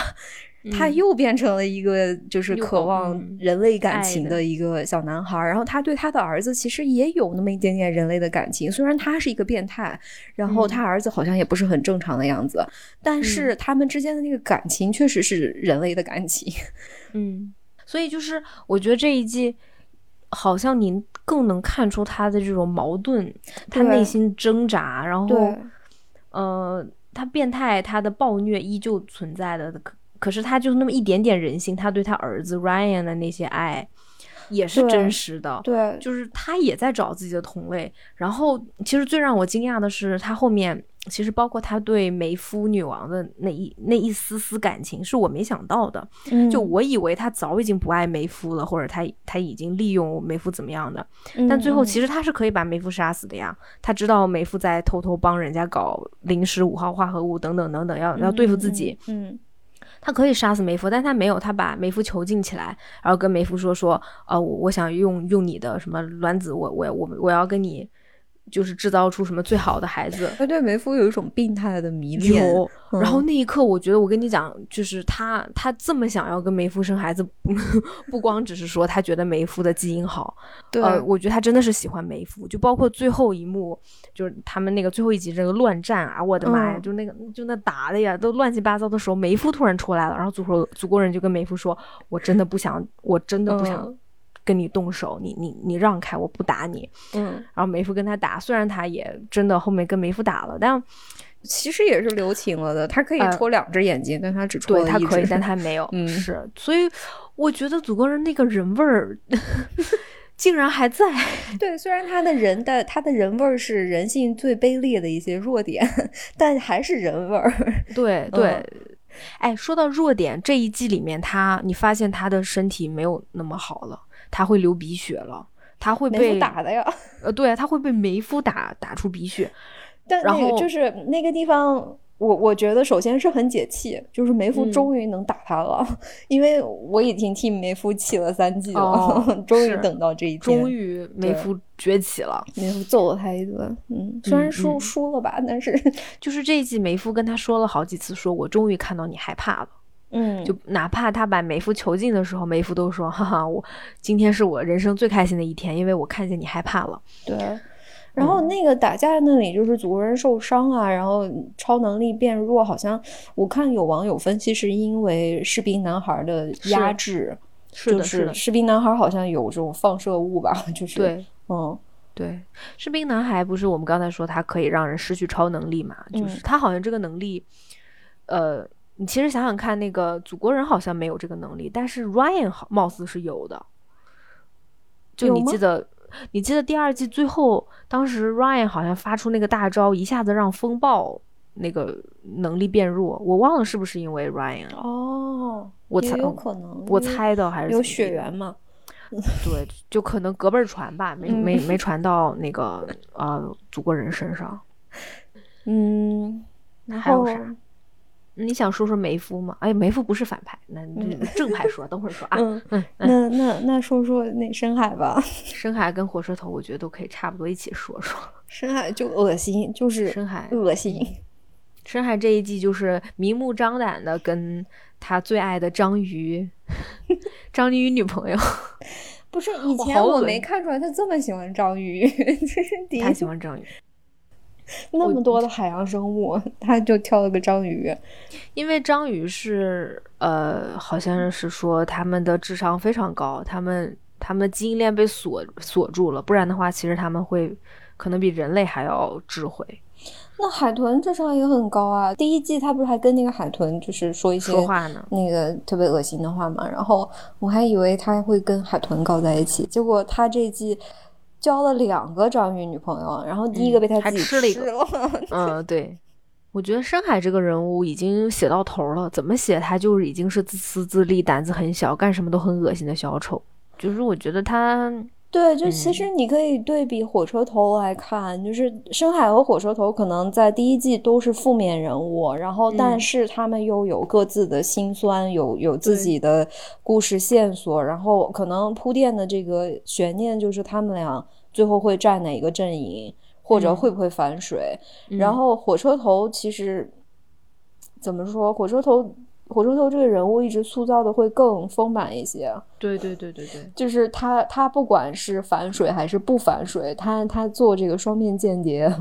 他又变成了一个就是渴望人类感情的。一个小男孩，然后他对他的儿子其实也有那么一点点人类的感情，虽然他是一个变态，然后他儿子好像也不是很正常的样子，但是他们之间的那个感情确实是人类的感情。嗯，[LAUGHS] 所以就是我觉得这一季好像您更能看出他的这种矛盾，他内心挣扎，然后呃，他变态，他的暴虐依旧存在的。可是他就那么一点点人性，他对他儿子 Ryan 的那些爱也是真实的。对，就是他也在找自己的同类。然后，其实最让我惊讶的是，他后面其实包括他对梅夫女王的那一那一丝丝感情，是我没想到的。就我以为他早已经不爱梅夫了，或者他他已经利用梅夫怎么样的。但最后其实他是可以把梅夫杀死的呀。他知道梅夫在偷偷帮人家搞零时五号化合物等等等等，要要对付自己。嗯。他可以杀死梅芙，但他没有，他把梅芙囚禁起来，然后跟梅芙说说，呃，我想用用你的什么卵子，我我我我要跟你。就是制造出什么最好的孩子，他对梅夫有一种病态的迷恋。有，然后那一刻，我觉得我跟你讲，就是他他这么想要跟梅夫生孩子，[LAUGHS] 不光只是说他觉得梅夫的基因好，对，我觉得他真的是喜欢梅夫。就包括最后一幕，就是他们那个最后一集这个乱战啊，我的妈呀，就那个就那打的呀，都乱七八糟的时候，梅夫突然出来了，然后祖国祖国人就跟梅夫说：“我真的不想，我真的不想。”跟你动手，你你你让开，我不打你。嗯，然后梅夫跟他打，虽然他也真的后面跟梅夫打了，但其实也是留情了的。他可以戳两只眼睛，但他只戳对他可以，但 [LAUGHS] 他没有。嗯，是，所以我觉得祖国人那个人味儿 [LAUGHS] 竟然还在。[LAUGHS] 对，虽然他的人的他的人味儿是人性最卑劣的一些弱点，但还是人味儿。对对。哎，说到弱点，这一季里面他，你发现他的身体没有那么好了，他会流鼻血了，他会被打的呀。呃，对，他会被梅夫打打出鼻血，[LAUGHS] 但然后就是那个地方。我我觉得首先是很解气，就是梅夫终于能打他了，因为我已经替梅夫气了三季了，[LAUGHS] 终于等到这一天，终于梅夫崛起了，梅夫揍了他一顿，嗯，虽然输输了吧，但是就是这一季梅夫跟他说了好几次，说我终于看到你害怕了，嗯，就哪怕他把梅夫囚禁的时候，梅夫都说，哈哈，我今天是我人生最开心的一天，因为我看见你害怕了，对。然后那个打架那里就是祖国人受伤啊，然后超能力变弱，好像我看有网友分析是因为士兵男孩的压制，是的是的士兵男孩好像有这种放射物吧，就是对，嗯，对，士兵男孩不是我们刚才说他可以让人失去超能力嘛，就是他好像这个能力，呃，你其实想想看，那个祖国人好像没有这个能力，但是 Ryan 好貌似是有的，就你记得。你记得第二季最后，当时 Ryan 好像发出那个大招，一下子让风暴那个能力变弱。我忘了是不是因为 Ryan 哦，我猜有可能，我猜的还是有血缘嘛？对，就可能隔辈传吧，没没 [LAUGHS] 没传到那个呃祖国人身上。嗯，那还有啥？你想说说梅夫吗？哎，梅夫不是反派，那正派说，等会儿说啊。嗯嗯，那那那说说那深海吧。[LAUGHS] 深海跟火车头，我觉得都可以差不多一起说说。深海就恶心，就是深海恶心。深海这一季就是明目张胆的跟他最爱的章鱼，[LAUGHS] 章鱼女朋友。不是 [LAUGHS] 以前我没看出来他这么喜欢章鱼，这是第一。他喜欢章鱼。[LAUGHS] 那么多的海洋生物，他就挑了个章鱼，因为章鱼是呃，好像是说他们的智商非常高，他们他们基因链被锁锁住了，不然的话，其实他们会可能比人类还要智慧。那海豚智商也很高啊！第一季他不是还跟那个海豚就是说一些说话呢，那个特别恶心的话嘛？然后我还以为他会跟海豚搞在一起，结果他这季。交了两个章鱼女朋友，然后第一个被他自己吃了一个。[LAUGHS] [LAUGHS] 嗯，对，我觉得深海这个人物已经写到头了，怎么写他就是已经是自私自利、胆子很小、干什么都很恶心的小丑。就是我觉得他，对，就其实你可以对比火车头来看，就是深海和火车头可能在第一季都是负面人物，然后但是他们又有各自的辛酸，有有自己的故事线索，然后可能铺垫的这个悬念就是他们俩。最后会站哪个阵营，或者会不会反水？然后火车头其实怎么说？火车头，火车头这个人物一直塑造的会更丰满一些。对对对对对，就是他，他不管是反水还是不反水，他他做这个双面间谍，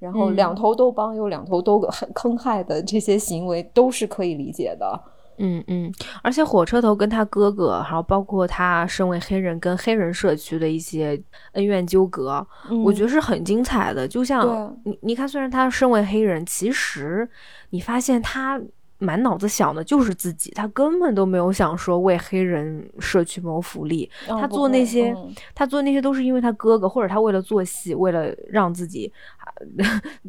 然后两头都帮又两头都很坑害的这些行为，都是可以理解的。嗯嗯，而且火车头跟他哥哥，然后包括他身为黑人跟黑人社区的一些恩怨纠葛，我觉得是很精彩的。就像你你看，虽然他身为黑人，其实你发现他。满脑子想的就是自己，他根本都没有想说为黑人社区谋福利。他做那些，他做那些都是因为他哥哥，或者他为了做戏，为了让自己，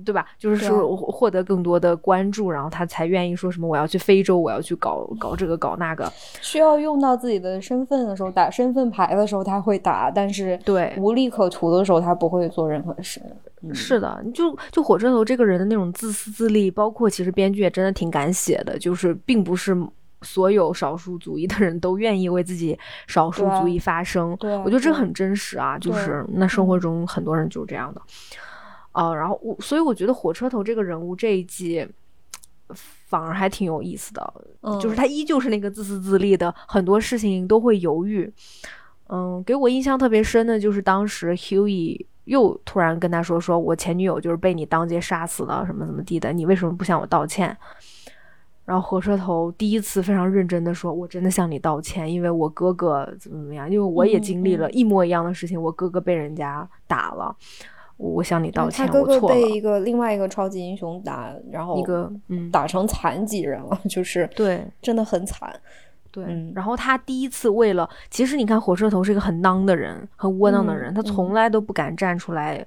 对吧？就是说获得更多的关注，然后他才愿意说什么我要去非洲，我要去搞搞这个搞那个。需要用到自己的身份的时候，打身份牌的时候他会打，但是对无利可图的时候他不会做任何事。是的，就就火车头这个人的那种自私自利，包括其实编剧也真的挺敢写的，就是并不是所有少数族裔的人都愿意为自己少数族裔发声。对，我觉得这很真实啊，就是那生活中很多人就是这样的。啊，然后我所以我觉得火车头这个人物这一季反而还挺有意思的，就是他依旧是那个自私自利的，很多事情都会犹豫。嗯，给我印象特别深的就是当时 Hughie。又突然跟他说：“说我前女友就是被你当街杀死的，什么怎么地的？你为什么不向我道歉？”然后火车头第一次非常认真的说：“我真的向你道歉，因为我哥哥怎么怎么样，因为我也经历了一模一样的事情，我哥哥被人家打了，我向你道歉，我错了。”被一个另外一个超级英雄打，然后一个嗯打成残疾人了，[LAUGHS] 就是对，真的很惨。对，然后他第一次为了，其实你看火车头是一个很囊的人，很窝囊的人，他从来都不敢站出来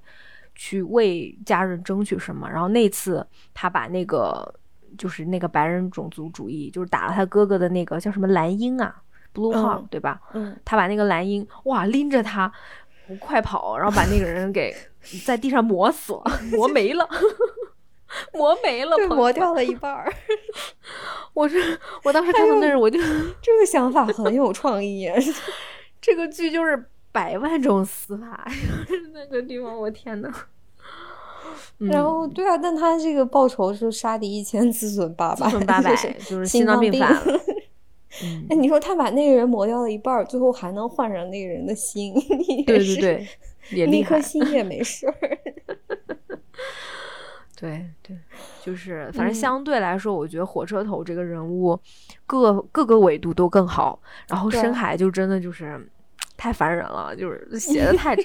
去为家人争取什么。然后那次他把那个就是那个白人种族主义，就是打了他哥哥的那个叫什么蓝鹰啊，Blue Hawk 对吧？嗯，他把那个蓝鹰哇拎着他快跑，然后把那个人给在地上磨死了，[LAUGHS] 磨没了。[LAUGHS] 磨没了，磨掉了一半儿。[LAUGHS] 我是我当时看到那儿，我就这个想法很有创意。这个剧就是百万种死法，那个地方，我天呐。然后对啊，但他这个报仇是杀敌一千，自损八百，自损八百，就是心脏病犯。哎，你说他把那个人磨掉了一半，最后还能换上那个人的心，对对对，也那颗心也没事儿。[LAUGHS] 对对，就是反正相对来说，我觉得火车头这个人物各各个维度都更好。然后深海就真的就是太烦人了，就是写的太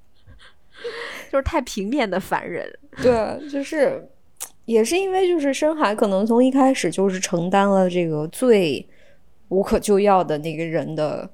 [LAUGHS] [LAUGHS] 就是太平面的烦人。对，就是也是因为就是深海可能从一开始就是承担了这个最无可救药的那个人的。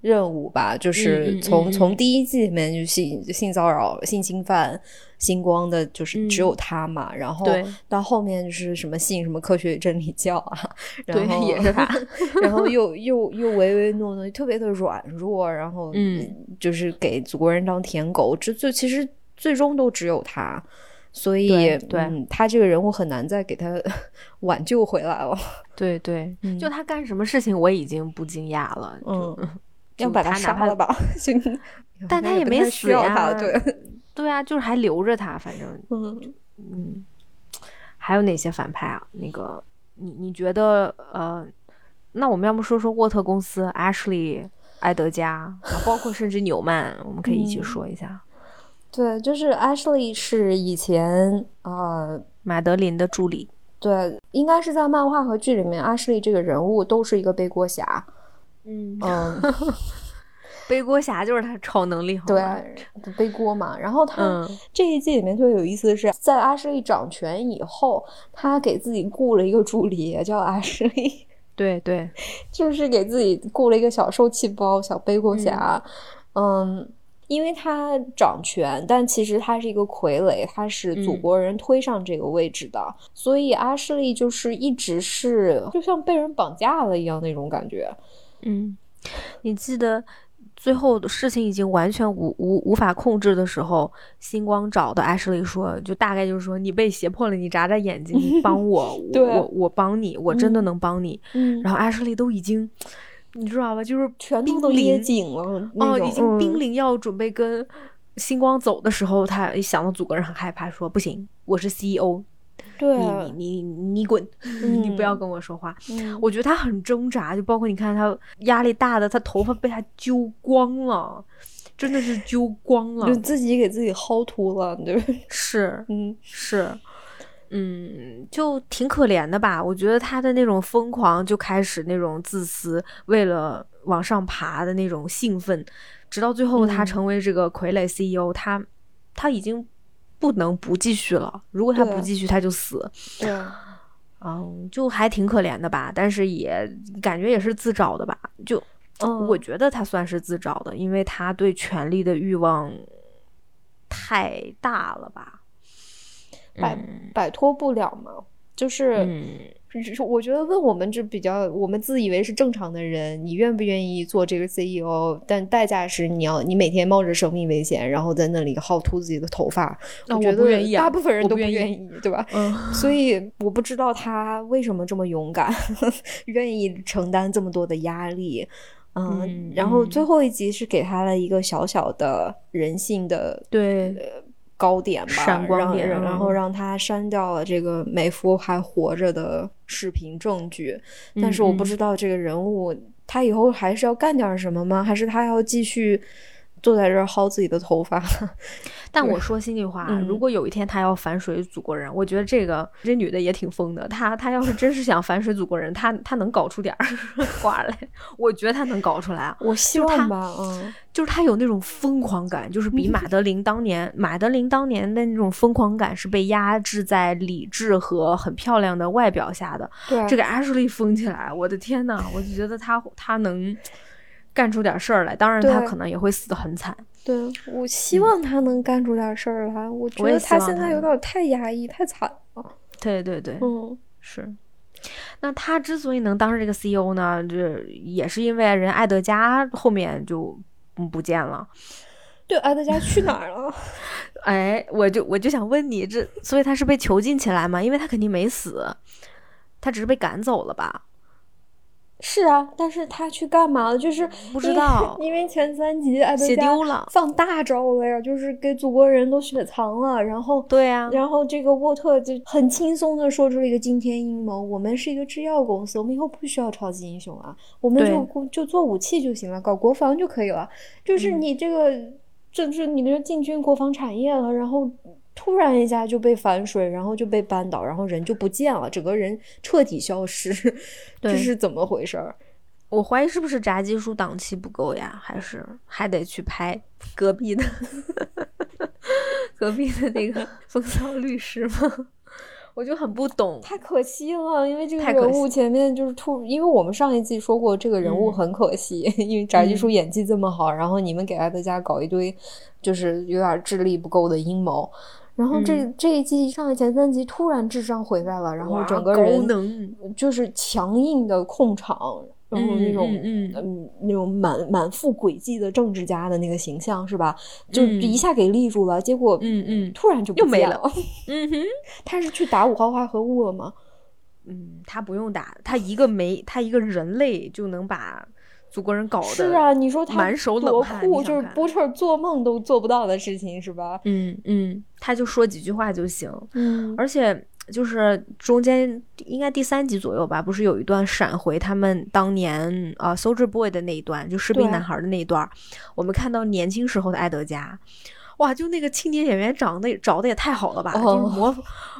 任务吧，就是从从第一季里面就性性骚扰、性侵犯星光的，就是只有他嘛。然后到后面就是什么性什么科学真理教啊，然后也是他，[LAUGHS] 然后又又又唯唯诺诺，特别的软弱，然后嗯，就是给祖国人当舔狗，这就其实最终都只有他。所以对他这个人物很难再给他 [LAUGHS] 挽救回来了。[LAUGHS] 对对，就他干什么事情我已经不惊讶了。嗯，要把他杀了吧？[LAUGHS] [LAUGHS] 但他也没死呀。对 [LAUGHS] 对啊，就是还留着他，反正嗯嗯。还有哪些反派啊？那个你你觉得呃，那我们要不说说沃特公司，Ashley、埃德加，包括甚至纽曼，我们可以一起说一下。对，就是 Ashley 是以前啊马德琳的助理。对，应该是在漫画和剧里面，Ashley 这个人物都是一个背锅侠。嗯嗯，[LAUGHS] 背锅侠就是他超能力，对，背锅嘛。然后他这一季里面特别有意思的是，在 Ashley 掌权以后，他给自己雇了一个助理，叫 Ashley。[LAUGHS] 对对，就是给自己雇了一个小受气包、小背锅侠。嗯。因为他掌权，但其实他是一个傀儡，他是祖国人推上这个位置的，所以阿什利就是一直是就像被人绑架了一样那种感觉。嗯，你记得最后的事情已经完全无无无法控制的时候，星光找的阿什利说，就大概就是说你被胁迫了，你眨眨眼睛，你帮我，[LAUGHS] 我我帮你，我真的能帮你。嗯，然后 Ashley 都已经。你知道吧？就是全都捏紧了哦，已经濒临要准备跟星光走的时候，他一想到祖国人很害怕，说不行，我是 CEO，对你你你你滚，[LAUGHS] 你不要跟我说话。我觉得他很挣扎，就包括你看他压力大的，他头发被他揪光了，真的是揪光了，就自己给自己薅秃了，对，[LAUGHS] 是，嗯，是。嗯，就挺可怜的吧？我觉得他的那种疯狂就开始那种自私，为了往上爬的那种兴奋，直到最后他成为这个傀儡 CEO，他他已经不能不继续了。如果他不继续，他就死。对，嗯，就还挺可怜的吧？但是也感觉也是自找的吧？就我觉得他算是自找的，因为他对权力的欲望太大了吧？摆摆脱不了嘛，就是，是我觉得问我们这比较，我们自以为是正常的人，你愿不愿意做这个 CEO？但代价是你要你每天冒着生命危险，然后在那里薅秃自己的头发。我觉得大部分人都不愿意，对吧？嗯，所以我不知道他为什么这么勇敢，[LAUGHS] 愿意承担这么多的压力。嗯，然后最后一集是给他了一个小小的人性的对。高点吧，闪光点，然后让他删掉了这个美夫还活着的视频证据。但是我不知道这个人物他以后还是要干点什么吗？还是他要继续？坐在这儿薅自己的头发，[LAUGHS] 但我说心里话，如果有一天他要反水祖国人，我觉得这个这女的也挺疯的。她她要是真是想反水祖国人，她她能搞出点儿 [LAUGHS] 花来，我觉得她能搞出来。我希望吧，嗯，就是她有那种疯狂感，就是比马德琳当年马德琳当年的那种疯狂感是被压制在理智和很漂亮的外表下的。对，这个 Ashley 疯起来，我的天呐，我就觉得她她能。干出点事儿来，当然他可能也会死得很惨。对我希望他能干出点事儿来，我觉得他现在有点太压抑、太惨了。对对对，嗯，是。那他之所以能当上这个 CEO 呢，这也是因为人艾德加后面就不见了。对，艾德加去哪儿了？[LAUGHS] 哎，我就我就想问你，这所以他是被囚禁起来吗？因为他肯定没死，他只是被赶走了吧？是啊，但是他去干嘛了？就是不知道，[LAUGHS] 因为前三集艾德加放大招了呀，就是给祖国人都雪藏了，然后对呀，然后这个沃特就很轻松的说出了一个惊天阴谋：我们是一个制药公司，我们以后不需要超级英雄啊，我们就就做武器就行了，搞国防就可以了。就是你这个，就是你这进军国防产业了，然后。突然一下就被反水，然后就被扳倒，然后人就不见了，整个人彻底消失，[LAUGHS] 这是怎么回事儿？我怀疑是不是炸鸡叔档期不够呀？还是还得去拍隔壁的 [LAUGHS] 隔壁的那个风骚律师吗？我就很不懂，太可惜了，因为这个人物前面就是突，因为我们上一季说过这个人物很可惜，[LAUGHS] 因为炸鸡叔演技这么好，然后你们给艾德加搞一堆就是有点智力不够的阴谋。然后这这一季上的前三集突然智商回来了，然后整个人就是强硬的控场，然后那种嗯嗯那种满满腹诡计的政治家的那个形象是吧？就一下给立住了，结果嗯嗯突然就又没了。[LAUGHS] 嗯哼，他是去打五号化合物了吗？嗯，他不用打，他一个没他一个人类就能把祖国人搞的是啊，你说他满手冷汗，就是波特做梦都做不到的事情是吧？嗯嗯，他就说几句话就行。嗯，而且就是中间应该第三集左右吧，不是有一段闪回他们当年啊，Soldier Boy 的那一段，就士兵男孩的那一段，我们看到年轻时候的艾德加。哇，就那个青年演员长得找的也太好了吧！就是模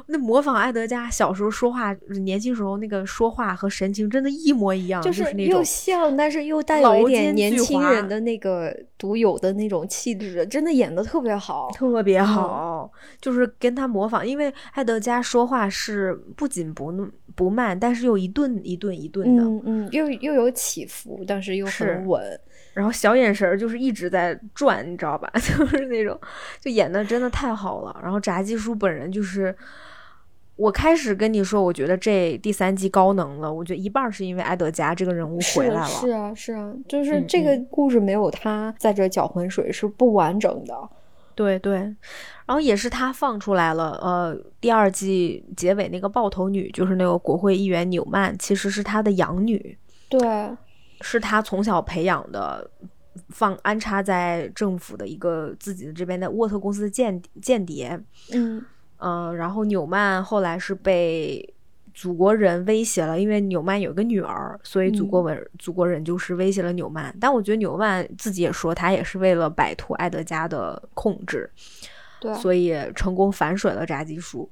那模仿艾德加小时候说话，年轻时候那个说话和神情真的一模一样，就是那种又像，但是又带有一点年轻人的那个独有的那种气质，真的演的特别好，特别好。就是跟他模仿，因为艾德加说话是不紧不不慢，但是又一顿一顿一顿的，嗯嗯，又又有起伏，但是又很稳。然后小眼神儿就是一直在转，你知道吧？[LAUGHS] 就是那种，就演的真的太好了。然后炸鸡叔本人就是，我开始跟你说，我觉得这第三季高能了。我觉得一半是因为埃德加这个人物回来了。是啊，是啊，就是这个故事没有他在这搅浑水是不完整的。对对，然后也是他放出来了。呃，第二季结尾那个爆头女，就是那个国会议员纽曼，其实是他的养女。对。是他从小培养的，放安插在政府的一个自己的这边的沃特公司的间间谍，嗯。嗯，然后纽曼后来是被祖国人威胁了，因为纽曼有个女儿，所以祖国文祖国人就是威胁了纽曼。但我觉得纽曼自己也说，他也是为了摆脱艾德加的控制，对，所以成功反水了炸鸡叔，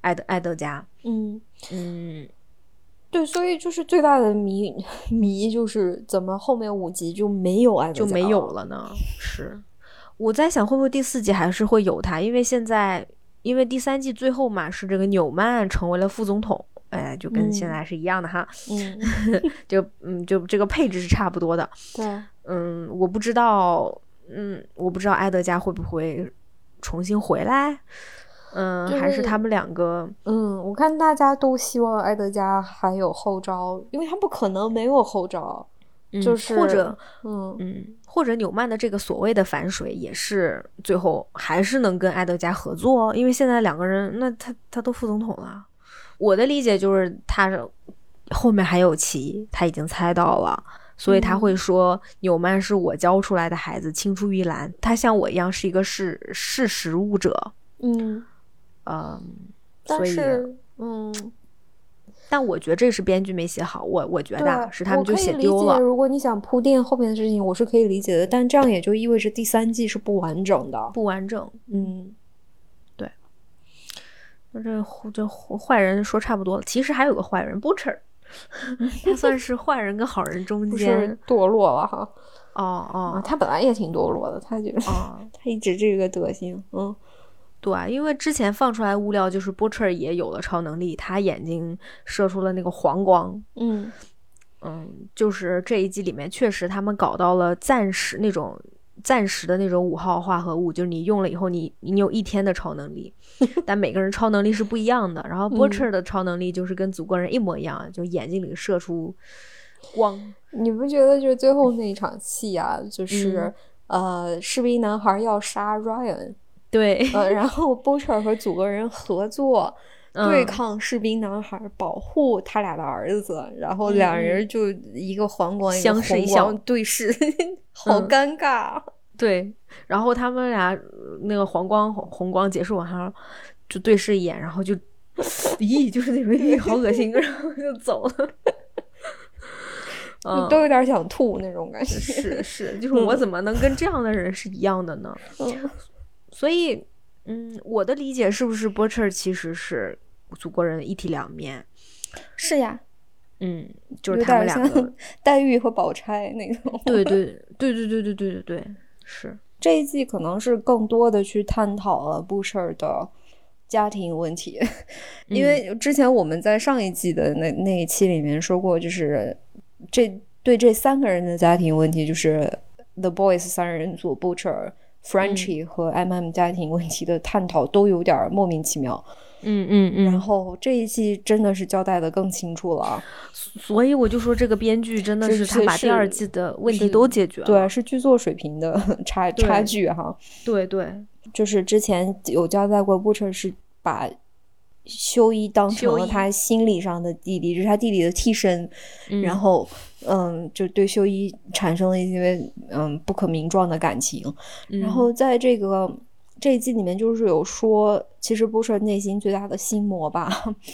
艾德艾德加，嗯。嗯。对，所以就是最大的谜谜 [LAUGHS] 就是怎么后面五集就没有安就没有了呢？是我在想会不会第四季还是会有他，因为现在因为第三季最后嘛是这个纽曼成为了副总统，哎，就跟现在是一样的哈，[LAUGHS] 嗯，就嗯就这个配置是差不多的，对，嗯，我不知道，嗯，我不知道埃德加会不会重新回来。嗯，还是他们两个。嗯，我看大家都希望埃德加还有后招，因为他不可能没有后招。就是或者，嗯嗯，或者纽曼的这个所谓的反水，也是最后还是能跟埃德加合作，因为现在两个人，那他他都副总统了。我的理解就是他后面还有棋，他已经猜到了，所以他会说纽曼是我教出来的孩子，青出于蓝，他像我一样是一个识识时务者。嗯。嗯，但是，嗯，但我觉得这是编剧没写好，我我觉得是他们就写丢了。如果你想铺垫后面的事情，我是可以理解的，但这样也就意味着第三季是不完整的，不完整。嗯，对。那这这坏人说差不多了，其实还有个坏人 Butcher，[LAUGHS] 他算是坏人跟好人中间堕落了哈。哦哦，他本来也挺堕落的，他就啊，[LAUGHS] 他一直这个德行，嗯。对，因为之前放出来物料就是 Butcher 也有了超能力，他眼睛射出了那个黄光。嗯嗯，就是这一季里面确实他们搞到了暂时那种暂时的那种五号化合物，就是你用了以后你你有一天的超能力，[LAUGHS] 但每个人超能力是不一样的。然后 Butcher 的超能力就是跟祖国人一模一样，就眼睛里射出光。你不觉得就是最后那一场戏啊，就是呃，士兵男孩要杀 Ryan。对，呃，[LAUGHS] 然后 Butcher 和祖国人合作对抗士兵男孩，保护他俩的儿子，然后两人就一个黄光，一个红光对视，[LAUGHS] 好尴尬。对，然后他们俩那个黄光红光结束完后就对视一眼，然后就 [LAUGHS] 咦，就是那种咦，好恶心，然后就走了。嗯，都有点想吐那种感觉。是是，就是我怎么能跟这样的人是一样的呢？嗯。所以，嗯，我的理解是不是 Butcher 其实是祖国人一体两面？是呀，嗯，就是他们两个 [LAUGHS] 黛玉和宝钗那种。对对对对对对对对对，是这一季可能是更多的去探讨了 Butcher 的家庭问题，因为之前我们在上一季的那那一期里面说过，就是这对这三个人的家庭问题，就是 The Boys 三人组 Butcher。Frenchy 和 MM 家庭问题的探讨都有点莫名其妙，嗯嗯嗯。然后这一季真的是交代的更清楚了，所以我就说这个编剧真的是他把第二季的问题都解决了，对，是剧作水平的 [LAUGHS] 差差距哈。对对，就是之前有交代过，Butcher 是把。修一当成了他心理上的弟弟，就是他弟弟的替身，然后，嗯，就对秀一产生了一些嗯不可名状的感情，然后在这个。这一季里面就是有说，其实不是内心最大的心魔吧？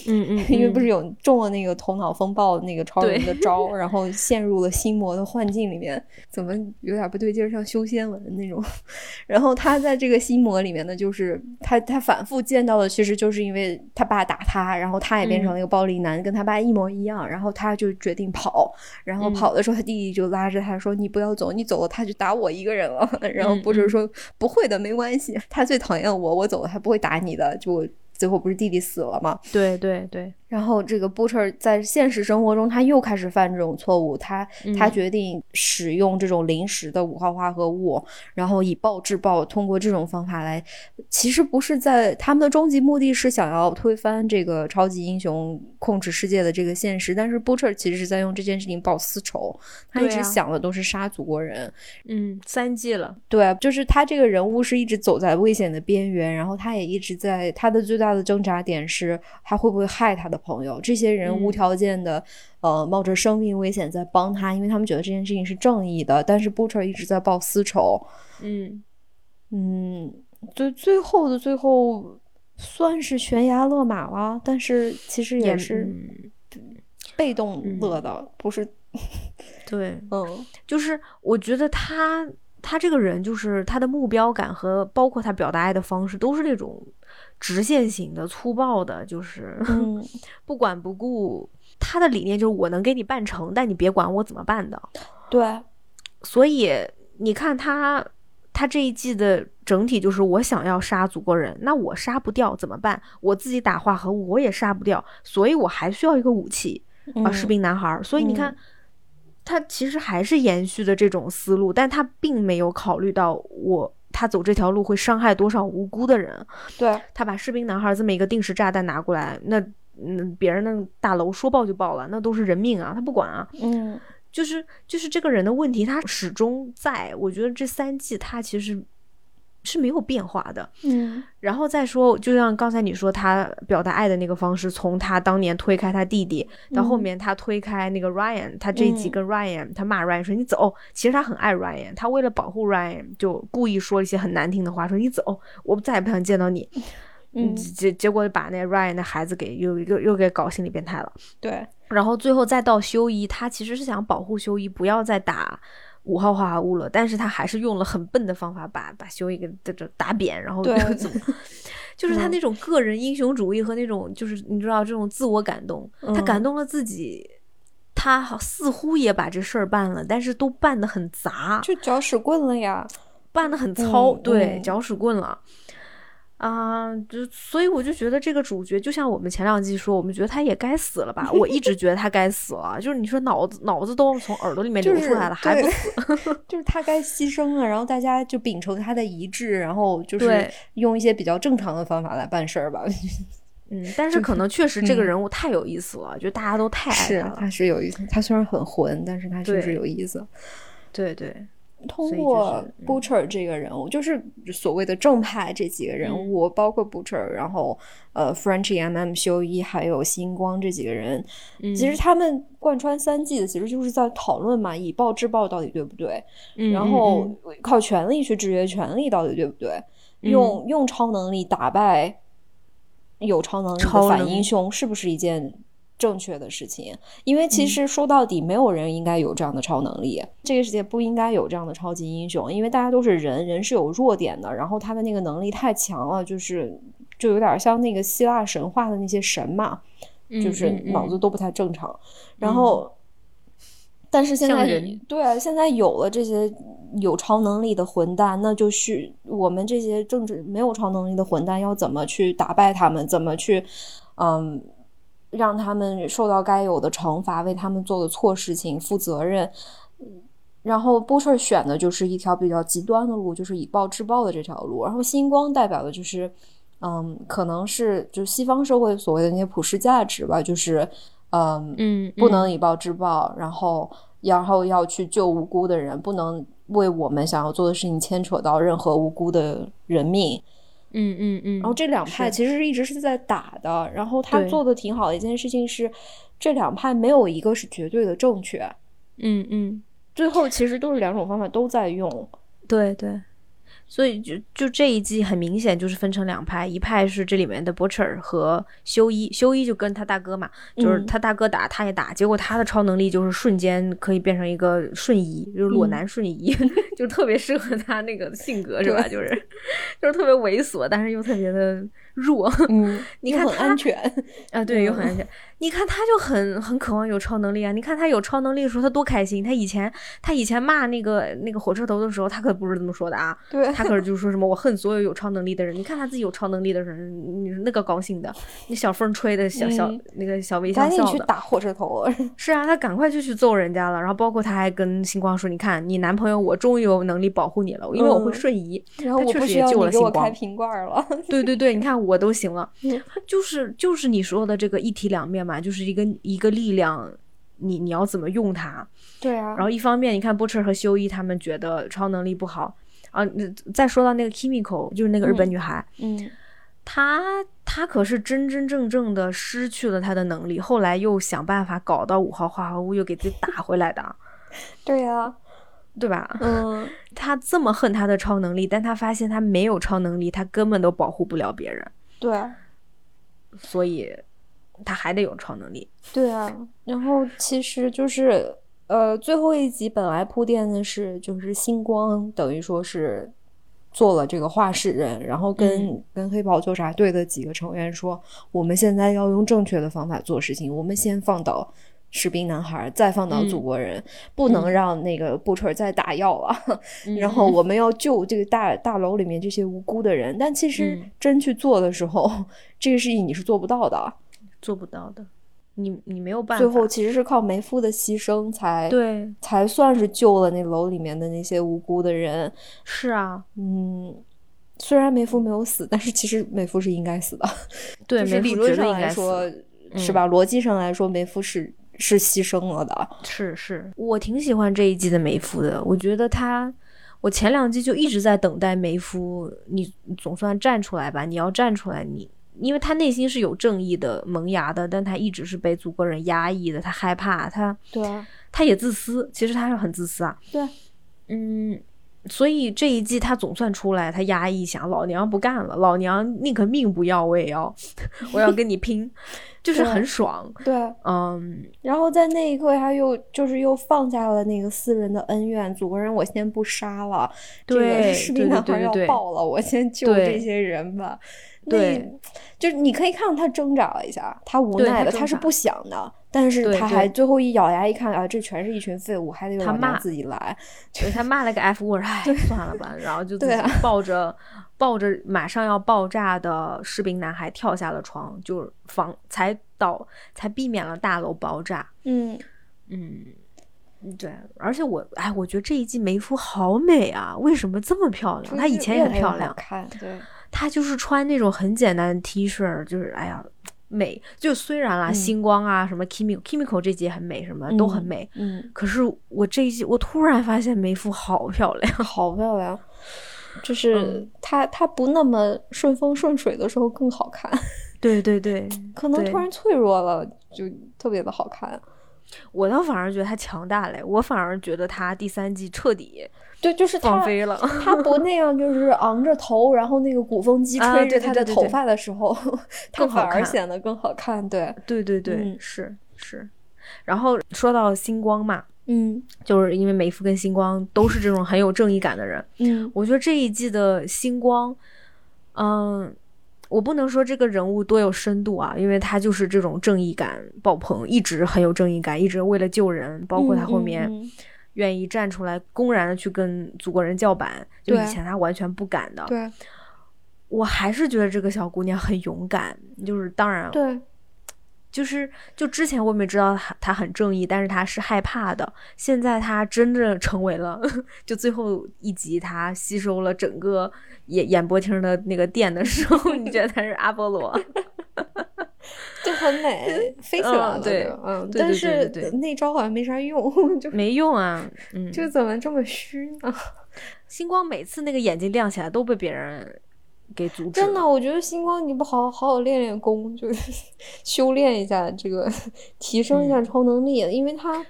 嗯嗯，[LAUGHS] 因为不是有中了那个头脑风暴那个超人的招，[LAUGHS] 然后陷入了心魔的幻境里面，怎么有点不对劲，像修仙文那种。[LAUGHS] 然后他在这个心魔里面呢，就是他他反复见到的，其实就是因为他爸打他，然后他也变成了一个暴力男，跟他爸一模一样。然后他就决定跑，然后跑的时候，他弟弟就拉着他说：“你不要走，你走了他就打我一个人了。”然后不是说不会的，没关系。他最讨厌我，我走了他不会打你的，就最后不是弟弟死了吗？对对对。然后这个 Butcher 在现实生活中，他又开始犯这种错误。他他决定使用这种临时的五号化合物，然后以暴制暴，通过这种方法来，其实不是在他们的终极目的是想要推翻这个超级英雄控制世界的这个现实。但是 Butcher 其实是在用这件事情报私仇，他一直想的都是杀祖国人。嗯，三季了，对，就是他这个人物是一直走在危险的边缘，然后他也一直在他的最大的挣扎点是，他会不会害他的。朋友，这些人无条件的，呃，冒着生命危险在帮他，因为他们觉得这件事情是正义的。但是 Butcher 一直在报私仇，嗯嗯，最最后的最后算是悬崖勒马了，但是其实也是被动乐的，不是？对，嗯，就是我觉得他他这个人，就是他的目标感和包括他表达爱的方式，都是那种。直线型的、粗暴的，就是 [LAUGHS] 不管不顾。他的理念就是我能给你办成，但你别管我怎么办的。对，所以你看他，他这一季的整体就是我想要杀祖国人，那我杀不掉怎么办？我自己打化合物我也杀不掉，所以我还需要一个武器啊，士兵男孩。所以你看，他其实还是延续的这种思路，但他并没有考虑到我。他走这条路会伤害多少无辜的人？对他把士兵男孩这么一个定时炸弹拿过来，那嗯，别人的大楼说爆就爆了，那都是人命啊，他不管啊。嗯，就是就是这个人的问题，他始终在。我觉得这三季他其实。是没有变化的，嗯，然后再说，就像刚才你说他表达爱的那个方式，从他当年推开他弟弟，到后面他推开那个 Ryan，他这一集跟 Ryan，他骂 Ryan 说你走，其实他很爱 Ryan，他为了保护 Ryan，就故意说一些很难听的话，说你走，我再也不想见到你，[LAUGHS] 嗯，结结果把那 Ryan 的孩子给又又又给搞心理变态了，对，然后最后再到修一，他其实是想保护修一不要再打。五号化合物了，但是他还是用了很笨的方法把把修一个这这打扁，然后怎么，[LAUGHS] 就是他那种个人英雄主义和那种就是你知道这种自我感动，他感动了自己，他好似乎也把这事儿办了，但是都办得很杂，就搅屎棍了呀，办得很糙，对，搅屎棍了。啊，就所以我就觉得这个主角就像我们前两季说，我们觉得他也该死了吧？[LAUGHS] 我一直觉得他该死了，就是你说脑子脑子都从耳朵里面流出来了，还不死，[LAUGHS] 就是他该牺牲了。然后大家就秉承他的遗志，然后就是用一些比较正常的方法来办事儿吧。[LAUGHS] 嗯，但是可能确实这个人物太有意思了，就大家都太爱他了。他是有意思，他虽然很混，但是他确实有意思。对对。通过 Butcher 这个人物，就是所谓的正派这几个人物，包括 Butcher，然后呃，Frenchy、M.M. 修一还有星光这几个人，其实他们贯穿三季的，其实就是在讨论嘛，以暴制暴到底对不对？然后靠权力去制约权力到底对不对？用用超能力打败有超能力的反英雄，是不是一件？正确的事情，因为其实说到底，没有人应该有这样的超能力。这个世界不应该有这样的超级英雄，因为大家都是人，人是有弱点的。然后他的那个能力太强了，就是就有点像那个希腊神话的那些神嘛，就是脑子都不太正常。然后，但是现在对，现在有了这些有超能力的混蛋，那就是我们这些政治没有超能力的混蛋要怎么去打败他们？怎么去，嗯？让他们受到该有的惩罚，为他们做的错事情负责任。然后波彻选的就是一条比较极端的路，就是以暴制暴的这条路。然后星光代表的就是，嗯，可能是就西方社会所谓的那些普世价值吧，就是嗯嗯，不能以暴制暴，然后然后要去救无辜的人，不能为我们想要做的事情牵扯到任何无辜的人命。嗯嗯嗯。然后这两派其实是一直是在打的，然后他做的挺好的一件事情是，这两派没有一个是绝对的正确。嗯嗯。最后其实都是两种方法都在用。对对。所以就就这一季很明显就是分成两派，一派是这里面的 Butcher 和修一，修一就跟他大哥嘛，就是他大哥打他也打，结果他的超能力就是瞬间可以变成一个瞬移，就是裸男瞬移，[LAUGHS] 就特别适合他那个性格是吧？就是就是特别猥琐，但是又特别的弱。嗯，[LAUGHS] 你看很安全啊，对，又很安全。[LAUGHS] 你看他就很很渴望有超能力啊！你看他有超能力的时候他多开心，他以前他以前骂那个那个火车头的时候，他可不是这么说的啊，对。他可是就是说什么我恨所有有超能力的人。你看他自己有超能力的人，你那个高兴的，那小风吹的小小那个小微笑笑的。赶紧去打火车头！[LAUGHS] 是啊，他赶快就去揍人家了。然后包括他还跟星光说：“你看，你男朋友我终于有能力保护你了，因为我会瞬移。”然后我确实也救了星光。开瓶罐了。对对对，你看我都行了。就是就是你说的这个一体两面嘛，就是一个一个力量，你你要怎么用它？对啊。然后一方面，你看波彻和修一他们觉得超能力不好。啊，再说到那个 Kimiko，就是那个日本女孩，嗯，她她可是真真正正的失去了她的能力，后来又想办法搞到五号化合物，又给自己打回来的。[LAUGHS] 对呀，对吧？嗯，[LAUGHS] 她这么恨她的超能力，但她发现她没有超能力，她根本都保护不了别人。对，所以她还得有超能力。对啊，然后其实就是。呃，最后一集本来铺垫的是，就是星光等于说是做了这个画室人，然后跟跟黑袍纠察队的几个成员说，我们现在要用正确的方法做事情，我们先放倒士兵男孩，再放倒祖国人，不能让那个布彻再打药了。[LAUGHS] 然后我们要救这个大大楼里面这些无辜的人，但其实真去做的时候，[LAUGHS] 这个事情你是做不到的，做不到的。你你没有办法，最后其实是靠梅夫的牺牲才对，才算是救了那楼里面的那些无辜的人。是啊，嗯，虽然梅夫没有死，但是其实梅夫是应该死的。[LAUGHS] 对，理论上来说是吧？逻辑上来说，梅夫是是牺牲了的。是是，我挺喜欢这一季的梅夫的。我觉得他，我前两季就一直在等待梅夫，你总算站出来吧！你要站出来，你。因为他内心是有正义的萌芽的，但他一直是被祖国人压抑的，他害怕，他对，他也自私，其实他是很自私啊。对，嗯，所以这一季他总算出来，他压抑想，老娘不干了，老娘宁可命不要，我也要，[LAUGHS] 我要跟你拼，[LAUGHS] 就是很爽。对，嗯，然后在那一刻，他又就是又放下了那个私人的恩怨，祖国人我先不杀了，对，士兵男孩要爆了，我先救这些人吧。对，就是你可以看到他挣扎了一下，他无奈的，他是不想的，但是他还最后一咬牙一看啊，这全是一群废物，还得他骂自己来，对他骂了个 F word，哎，算了吧，然后就自己抱着抱着马上要爆炸的士兵男孩跳下了床，就是防才导才避免了大楼爆炸。嗯嗯，对，而且我哎，我觉得这一季梅夫好美啊，为什么这么漂亮？她以前也很漂亮，看对。他就是穿那种很简单的 T 恤，就是哎呀美。就虽然啦，星光啊，什么 Kimi Kimiko 这季很美，什么都很美。嗯。可是我这一季，我突然发现梅芙好漂亮，[LAUGHS] 好漂亮。就是她，她不那么顺风顺水的时候更好看。[LAUGHS] 对对对。可能突然脆弱了，就特别的好看。我倒反而觉得她强大嘞，我反而觉得她第三季彻底。对，就是放飞了。他不那样，就是昂着头，然后那个鼓风机吹着他的头发的时候，他反而显得更好看。对，对对对，是是。然后说到星光嘛，嗯，就是因为梅夫跟星光都是这种很有正义感的人。嗯，我觉得这一季的星光，嗯，我不能说这个人物多有深度啊，因为他就是这种正义感爆棚，一直很有正义感，一直为了救人，包括他后面。愿意站出来，公然的去跟祖国人叫板，就以前他完全不敢的。对，我还是觉得这个小姑娘很勇敢。就是当然，对，就是就之前我也没知道她她很正义，但是她是害怕的。现在她真正成为了，[LAUGHS] 就最后一集她吸收了整个演演播厅的那个电的时候，你觉得她是阿波罗？就很美，[LAUGHS] 飞起来了。对，嗯，但是那招好像没啥用，[LAUGHS] 就没用啊。嗯，就怎么这么虚呢？[LAUGHS] 星光每次那个眼睛亮起来都被别人给阻止。真的，我觉得星光你不好好好练练功，就是修炼一下这个，提升一下超能力，因为他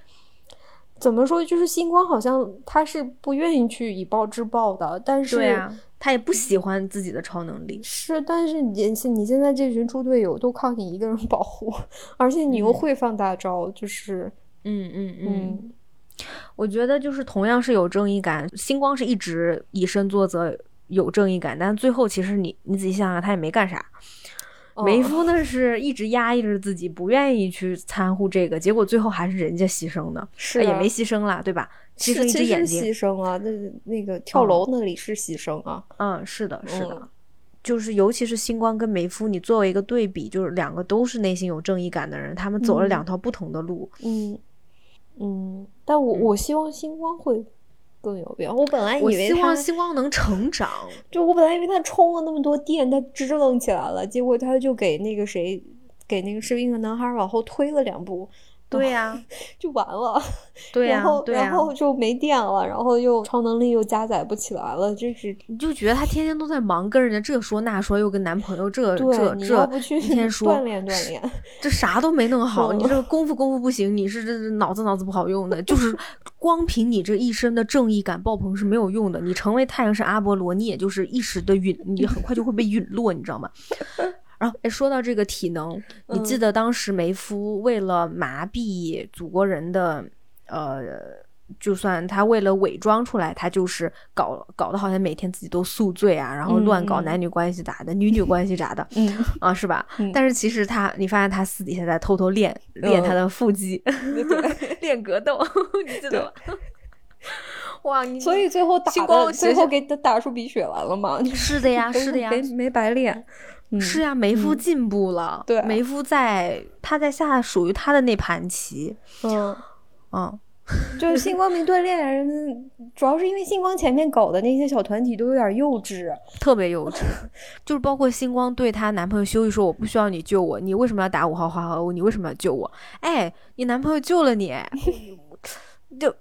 怎么说，就是星光好像他是不愿意去以暴制暴的，但是。他也不喜欢自己的超能力，是，但是你你现在这群猪队友都靠你一个人保护，[LAUGHS] 而且你又会放大招，就是，嗯嗯。嗯，我觉得就是同样是有正义感，星光是一直以身作则，有正义感，但最后其实你你仔细想想，他也没干啥。梅夫呢是一直压抑着自己，不愿意去掺和这个，结果最后还是人家牺牲的，是也没牺牲啦，对吧？牺牲一只眼睛，牺牲啊，那那个跳楼那里是牺牲啊，嗯，是的，是的，就是尤其是星光跟梅夫，你作为一个对比，就是两个都是内心有正义感的人，他们走了两条不同的路，嗯嗯，但我我希望星光会。更有必要。我本来以为希望星光能成长，就我本来以为他充了那么多电，他支棱起来了，结果他就给那个谁，给那个士兵和男孩往后推了两步。对呀，[LAUGHS] 就完了。对呀，然后然后就没电了，然后又超能力又加载不起来了，就是你就觉得他天天都在忙，跟人家这说那说，又跟男朋友这这这，一天说 [LAUGHS] 锻炼锻炼，这啥都没弄好。你这个功夫功夫不行，你是这脑子脑子不好用的，就是 [LAUGHS] 光凭你这一身的正义感爆棚是没有用的。你成为太阳神阿波罗，你也就是一时的陨，你很快就会被陨落，你知道吗？哎，说到这个体能，你记得当时梅夫为了麻痹祖国人的，呃，就算他为了伪装出来，他就是搞搞得好像每天自己都宿醉啊，然后乱搞男女关系咋的，女女关系咋的，嗯 [LAUGHS] 啊，是吧？但是其实他，你发现他私底下在偷偷练练他的腹肌，[LAUGHS] 练格斗，你记得吗？[LAUGHS] 哇，你所以最后打的最后给他打出鼻血来了吗？是的呀，是的呀，没没白练。是呀，梅夫进步了。对，梅夫在他在下属于他的那盘棋。嗯嗯，[LAUGHS] 就是星光明锻炼，主要是因为星光前面搞的那些小团体都有点幼稚，特别幼稚。就是包括星光对她男朋友修一说：“我不需要你救我，你为什么要打五号化合物你为什么要救我？”哎，你男朋友救了你，[LAUGHS] 就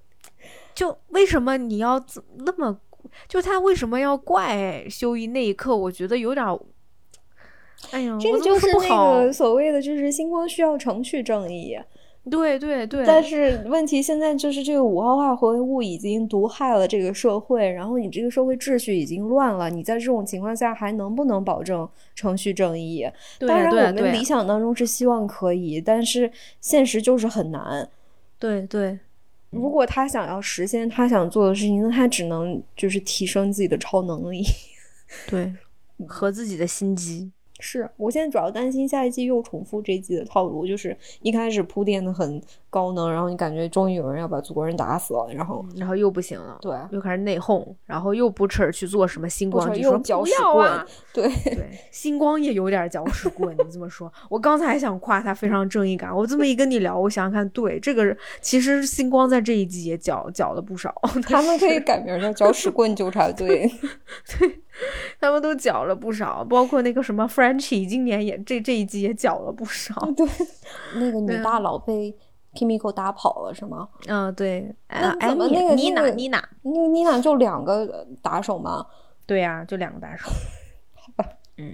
就为什么你要那么？就他为什么要怪修一那一刻？我觉得有点。哎呀，这个就是那个所谓的，就是星光需要程序正义。对对对。但是问题现在就是这个五号化合物已经毒害了这个社会，然后你这个社会秩序已经乱了，你在这种情况下还能不能保证程序正义？当然，我们理想当中是希望可以，但是现实就是很难。对对。如果他想要实现他想做的事情，那他只能就是提升自己的超能力。[LAUGHS] 对，和自己的心机。是我现在主要担心下一季又重复这一季的套路，就是一开始铺垫的很高能，然后你感觉终于有人要把祖国人打死了，然后然后又不行了，对，又开始内讧，然后又不耻去做什么星光，就说搅屎棍，对 [LAUGHS] 对，星光也有点搅屎棍，你这么说，我刚才还想夸他非常正义感，我这么一跟你聊，我想想看，对，这个其实星光在这一季也搅搅了不少，[LAUGHS] 他们可以改名叫搅屎棍纠察队，[LAUGHS] 对。他们都缴了不少，包括那个什么 Frenchy，今年也这这一季也缴了不少。[LAUGHS] 对，那个女大佬被 Kimiko 打跑了是吗？嗯，对。那怎么那个妮娜妮娜，那个妮娜就两个打手吗？对呀，就两个打手。好吧，嗯。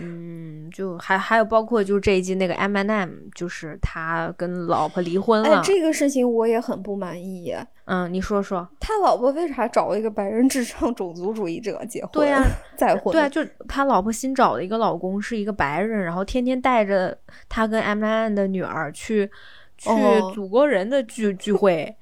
嗯，就还还有包括就是这一季那个 M and M，就是他跟老婆离婚了。哎，这个事情我也很不满意。嗯，你说说，他老婆为啥找了一个白人至上种族主义者结婚？对呀，再婚。对啊，就他老婆新找的一个老公是一个白人，然后天天带着他跟 M and M 的女儿去去祖国人的聚聚会。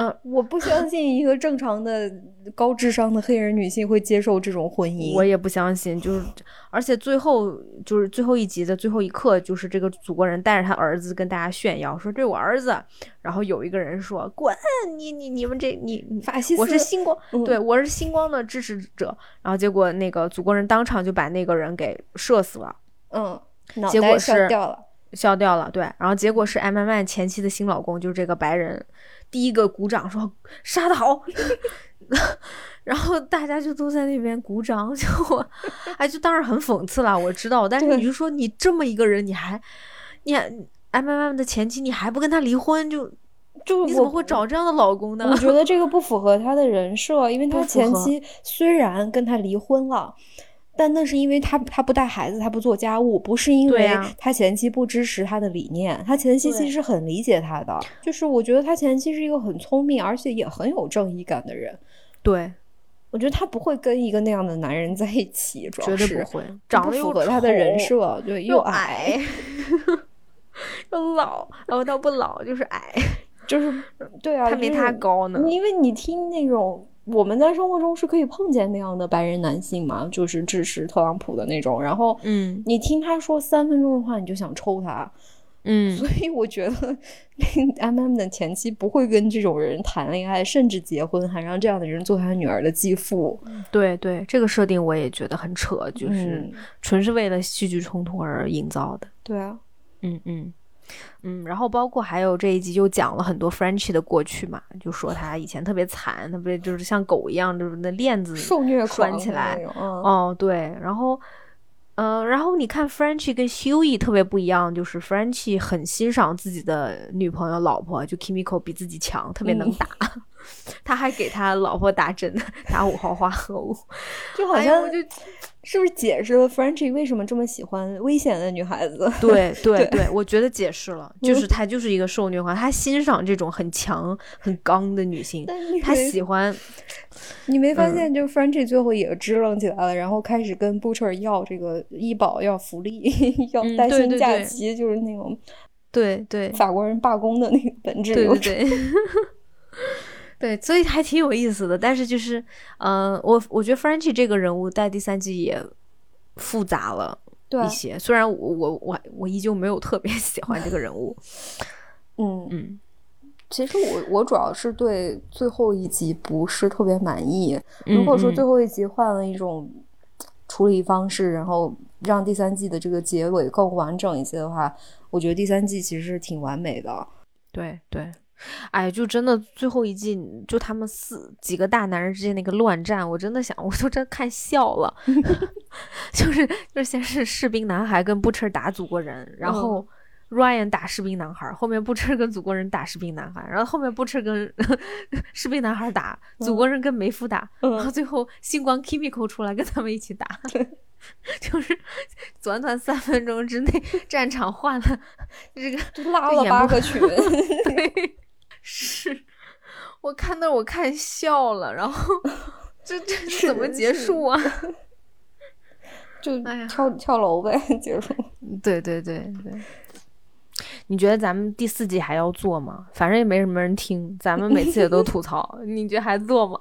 嗯，[LAUGHS] 我不相信一个正常的高智商的黑人女性会接受这种婚姻。我也不相信，就是而且最后就是最后一集的最后一刻，就是这个祖国人带着他儿子跟大家炫耀说：“这我儿子。”然后有一个人说：“滚！你你你们这你法西斯，我是星光，对我是星光的支持者。”然后结果那个祖国人当场就把那个人给射死了。嗯。结果是掉了，消掉了。对，然后结果是艾曼曼前妻的新老公，就是这个白人，第一个鼓掌说杀的好，[LAUGHS] 然后大家就都在那边鼓掌，就我，哎，就当然很讽刺了，我知道，但是你就说你这么一个人，你还，你还艾曼曼的前妻，你还不跟他离婚，就。就你怎么会找这样的老公呢？我觉得这个不符合他的人设，因为他前妻虽然跟他离婚了，但那是因为他他不带孩子，他不做家务，不是因为他前妻不支持他的理念。他前妻其实很理解他的，就是我觉得他前妻是一个很聪明而且也很有正义感的人。对，我觉得他不会跟一个那样的男人在一起，绝对不会，长得符合他的人设，对，又矮 [LAUGHS] 又老，然后倒不老，就是矮。就是对啊，他没他高呢。因为你听那种我们在生活中是可以碰见那样的白人男性嘛，就是支持特朗普的那种。然后，嗯，你听他说三分钟的话，你就想抽他。嗯，所以我觉得 M M 的前妻不会跟这种人谈恋爱，甚至结婚，还让这样的人做他女儿的继父。对对，这个设定我也觉得很扯，就是纯是为了戏剧冲突而营造的。对啊，嗯嗯。嗯，然后包括还有这一集就讲了很多 Frenchy 的过去嘛，就说他以前特别惨，特别就是像狗一样，就是那链子受虐拴起来。哦，对，然后，嗯，然后你看 Frenchy 跟 Hughie 特别不一样，就是 Frenchy 很欣赏自己的女朋友、老婆，就 Kimiko 比自己强，特别能打，他还给他老婆打针，[LAUGHS] 打五号化合物，[LAUGHS] 就好像就。是不是解释了 Frenchy 为什么这么喜欢危险的女孩子？[LAUGHS] 对对对，我觉得解释了，就是他就是一个受虐狂，他欣赏这种很强很刚的女性，他喜欢。你没发现，就 Frenchy 最后也支棱起来了，然后开始跟 Butcher 要这个医保、要福利、要带薪假期，就是那种对对法国人罢工的那个本质。对对对。对，所以还挺有意思的，但是就是，嗯，我我觉得 Frenchy 这个人物在第三季也复杂了一些，虽然我我我我依旧没有特别 [LAUGHS] 喜欢这个人物，[LAUGHS] 嗯。嗯，其实我我主要是对最后一集不是特别满意，如果说最后一集换了一种处理方式，然后让第三季的这个结尾更完整一些的话，我觉得第三季其实是挺完美的，对对。哎，就真的最后一季，就他们四几个大男人之间那个乱战，我真的想，[LAUGHS] 我都真看笑了。[LAUGHS] [LAUGHS] 就是就是先是士兵男孩跟布彻打祖国人，然后 Ryan 打士兵男孩，后面布彻跟祖国人打士兵男孩，然后后面布彻跟士兵男孩打祖国人跟梅夫打，然后最后星光 Kimiko 出来跟他们一起打。就是短短三分钟之内，战场换了这个拉了八个群。对。是我看那我看笑了，然后 [LAUGHS] 这这怎么结束啊？就 [LAUGHS] 跳跳楼呗，结束。[LAUGHS] 对对对对。你觉得咱们第四季还要做吗？反正也没什么人听，咱们每次也都吐槽。你觉得还做吗？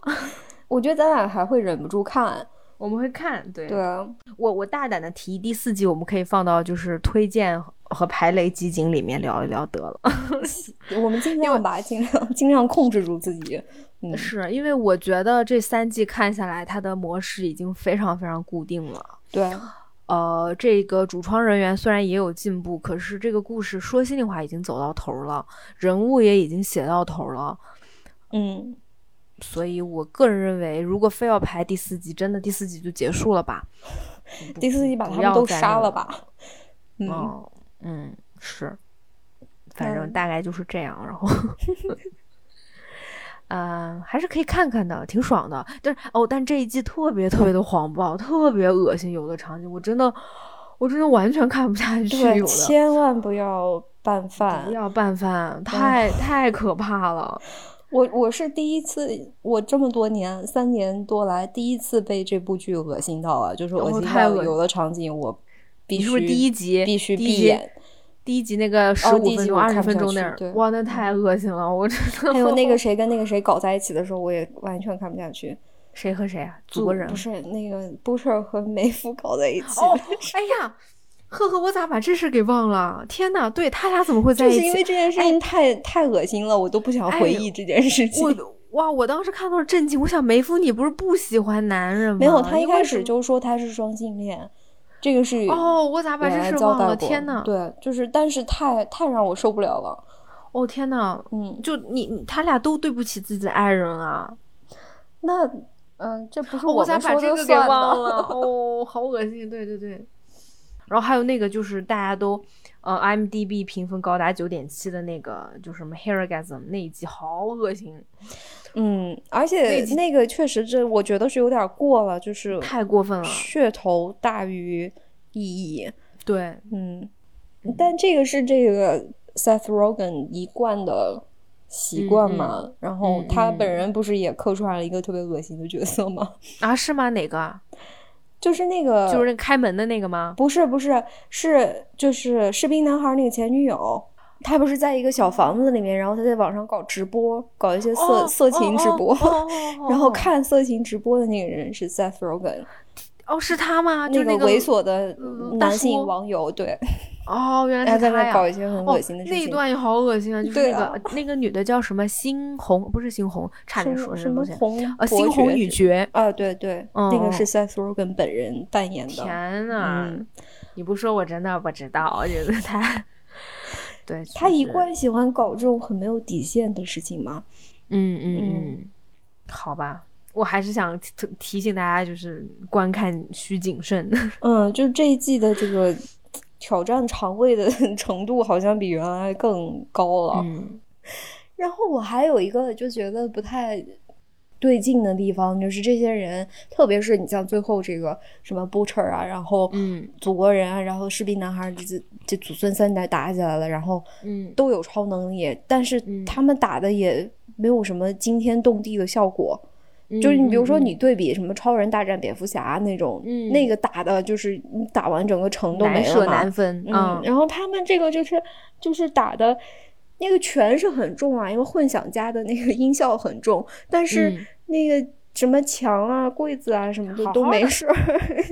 我觉得咱俩还会忍不住看。我们会看，对对啊，我我大胆的提第四季，我们可以放到就是推荐和排雷集锦里面聊一聊得了。[LAUGHS] 我们尽量吧，尽量尽量控制住自己。嗯，是因为我觉得这三季看下来，它的模式已经非常非常固定了。对，呃，这个主创人员虽然也有进步，可是这个故事说心里话已经走到头了，人物也已经写到头了。嗯。所以，我个人认为，如果非要排第四集，真的第四集就结束了吧？[LAUGHS] 第四集把他们都杀了吧？[LAUGHS] 嗯嗯，是，反正大概就是这样。然后，[LAUGHS] 嗯，还是可以看看的，挺爽的。但是哦，但这一季特别特别的黄暴，特别恶心，有的场景我真的，我真的完全看不下去。有的千万不要拌饭，不要拌饭，太太可怕了。[LAUGHS] 我我是第一次，我这么多年三年多来第一次被这部剧恶心到了，就是恶心到有的场景我必须第一集必须闭眼，第一集那个十五分钟二十分钟那儿，哇，那太恶心了，我真的。还有 [LAUGHS] 那个谁跟那个谁搞在一起的时候，我也完全看不下去。谁和谁啊？祖国人不是那个布彻和梅夫搞在一起。哦，哎呀。赫赫，我咋把这事给忘了？天呐，对他俩怎么会在一起？就是因为这件事情太太恶心了，我都不想回忆这件事情。我哇，我当时看到震惊，我想梅夫，你不是不喜欢男人吗？没有，他一开始就说他是双性恋。这个是哦，我咋把这事忘了？天呐，对，就是但是太太让我受不了了。哦天呐，嗯，就你他俩都对不起自己的爱人啊。那嗯，这不是我咋把这个给忘了？[LAUGHS] 哦，好恶心。对对对。然后还有那个就是大家都呃 M D B 评分高达九点七的那个，就什么 h e r o g a s m 那一集好恶心。嗯，而且那个确实这我觉得是有点过了，就是太过分了，噱头大于意义。对，嗯，但这个是这个 Seth Rogen 一贯的习惯嘛。然后他本人不是也客串了一个特别恶心的角色吗？[LAUGHS] 啊，是吗？哪个？就是那个，就是那开门的那个吗？不是，不是，是就是士兵男孩那个前女友。他不是在一个小房子里面，然后他在网上搞直播，搞一些色色情直播，然后看色情直播的那个人是 Seth Rogen。哦，是他吗？那个猥琐的男性网友，对。哦，原来是他呀搞一些很恶心的事情。那一段也好恶心啊！[LAUGHS] 就是那个那个女的叫什么猩红，不是猩红，差点说什么红呃猩红女爵啊，对对，那个是 Seth Rogen 本人扮演的。天呐，你不说我真的不知道，我觉得他。对他一贯喜欢搞这种很没有底线的事情嘛？嗯嗯嗯，好吧，我还是想提提醒大家，就是观看需谨慎。[LAUGHS] 嗯，就这一季的这个挑战肠胃的 [LAUGHS] 程度好像比原来更高了。嗯，然后我还有一个就觉得不太。对劲的地方就是这些人，特别是你像最后这个什么 Butcher 啊，然后嗯，祖国人啊，然后士兵男孩这这祖孙三代打起来了，然后嗯，都有超能力，但是他们打的也没有什么惊天动地的效果。就是你比如说你对比什么超人大战蝙蝠侠那种，那个打的就是你打完整个城都没了嘛，难分。嗯，然后他们这个就是就是打的。那个拳是很重啊，因为混响加的那个音效很重，但是那个什么墙啊、柜子啊什么的都没事儿，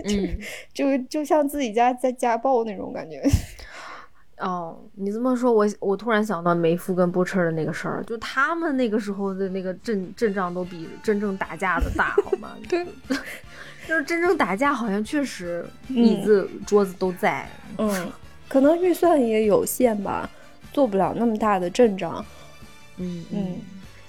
[LAUGHS] 就就就像自己家在家暴那种感觉。[LAUGHS] 哦，你这么说，我我突然想到梅夫跟波彻的那个事儿，就他们那个时候的那个阵阵仗都比真正打架的大，好吗？对，[LAUGHS] 就是真正打架好像确实椅子桌子都在，嗯，可能预算也有限吧。做不了那么大的阵仗，嗯嗯，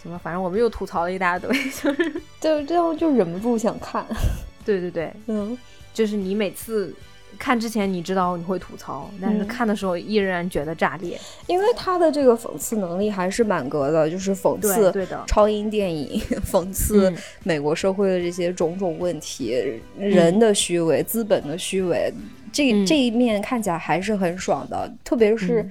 怎么，反正我们又吐槽了一大堆，[LAUGHS] 就是就最后就忍不住想看，[LAUGHS] 对对对，嗯，就是你每次看之前你知道你会吐槽，但是看的时候依然觉得炸裂，因为他的这个讽刺能力还是满格的，就是讽刺对的。超英电影，[LAUGHS] 讽刺美国社会的这些种种问题，人的虚伪，资本的虚伪，这这一面看起来还是很爽的，特别是。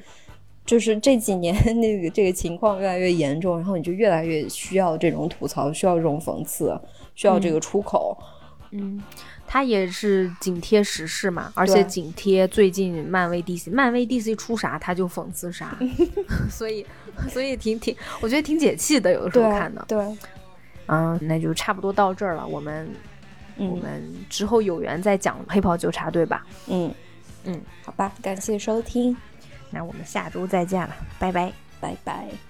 就是这几年 [LAUGHS] 那个这个情况越来越严重，然后你就越来越需要这种吐槽，需要这种讽刺，需要这个出口。嗯，他也是紧贴时事嘛，而且紧贴最近漫威 DC，漫威 DC 出啥他就讽刺啥，[LAUGHS] 所以所以挺挺，我觉得挺解气的，有的时候看的。对，嗯，那就差不多到这儿了，我们我们之后有缘再讲黑袍纠察队吧。嗯嗯，好吧，感谢收听。那我们下周再见了，拜拜，拜拜。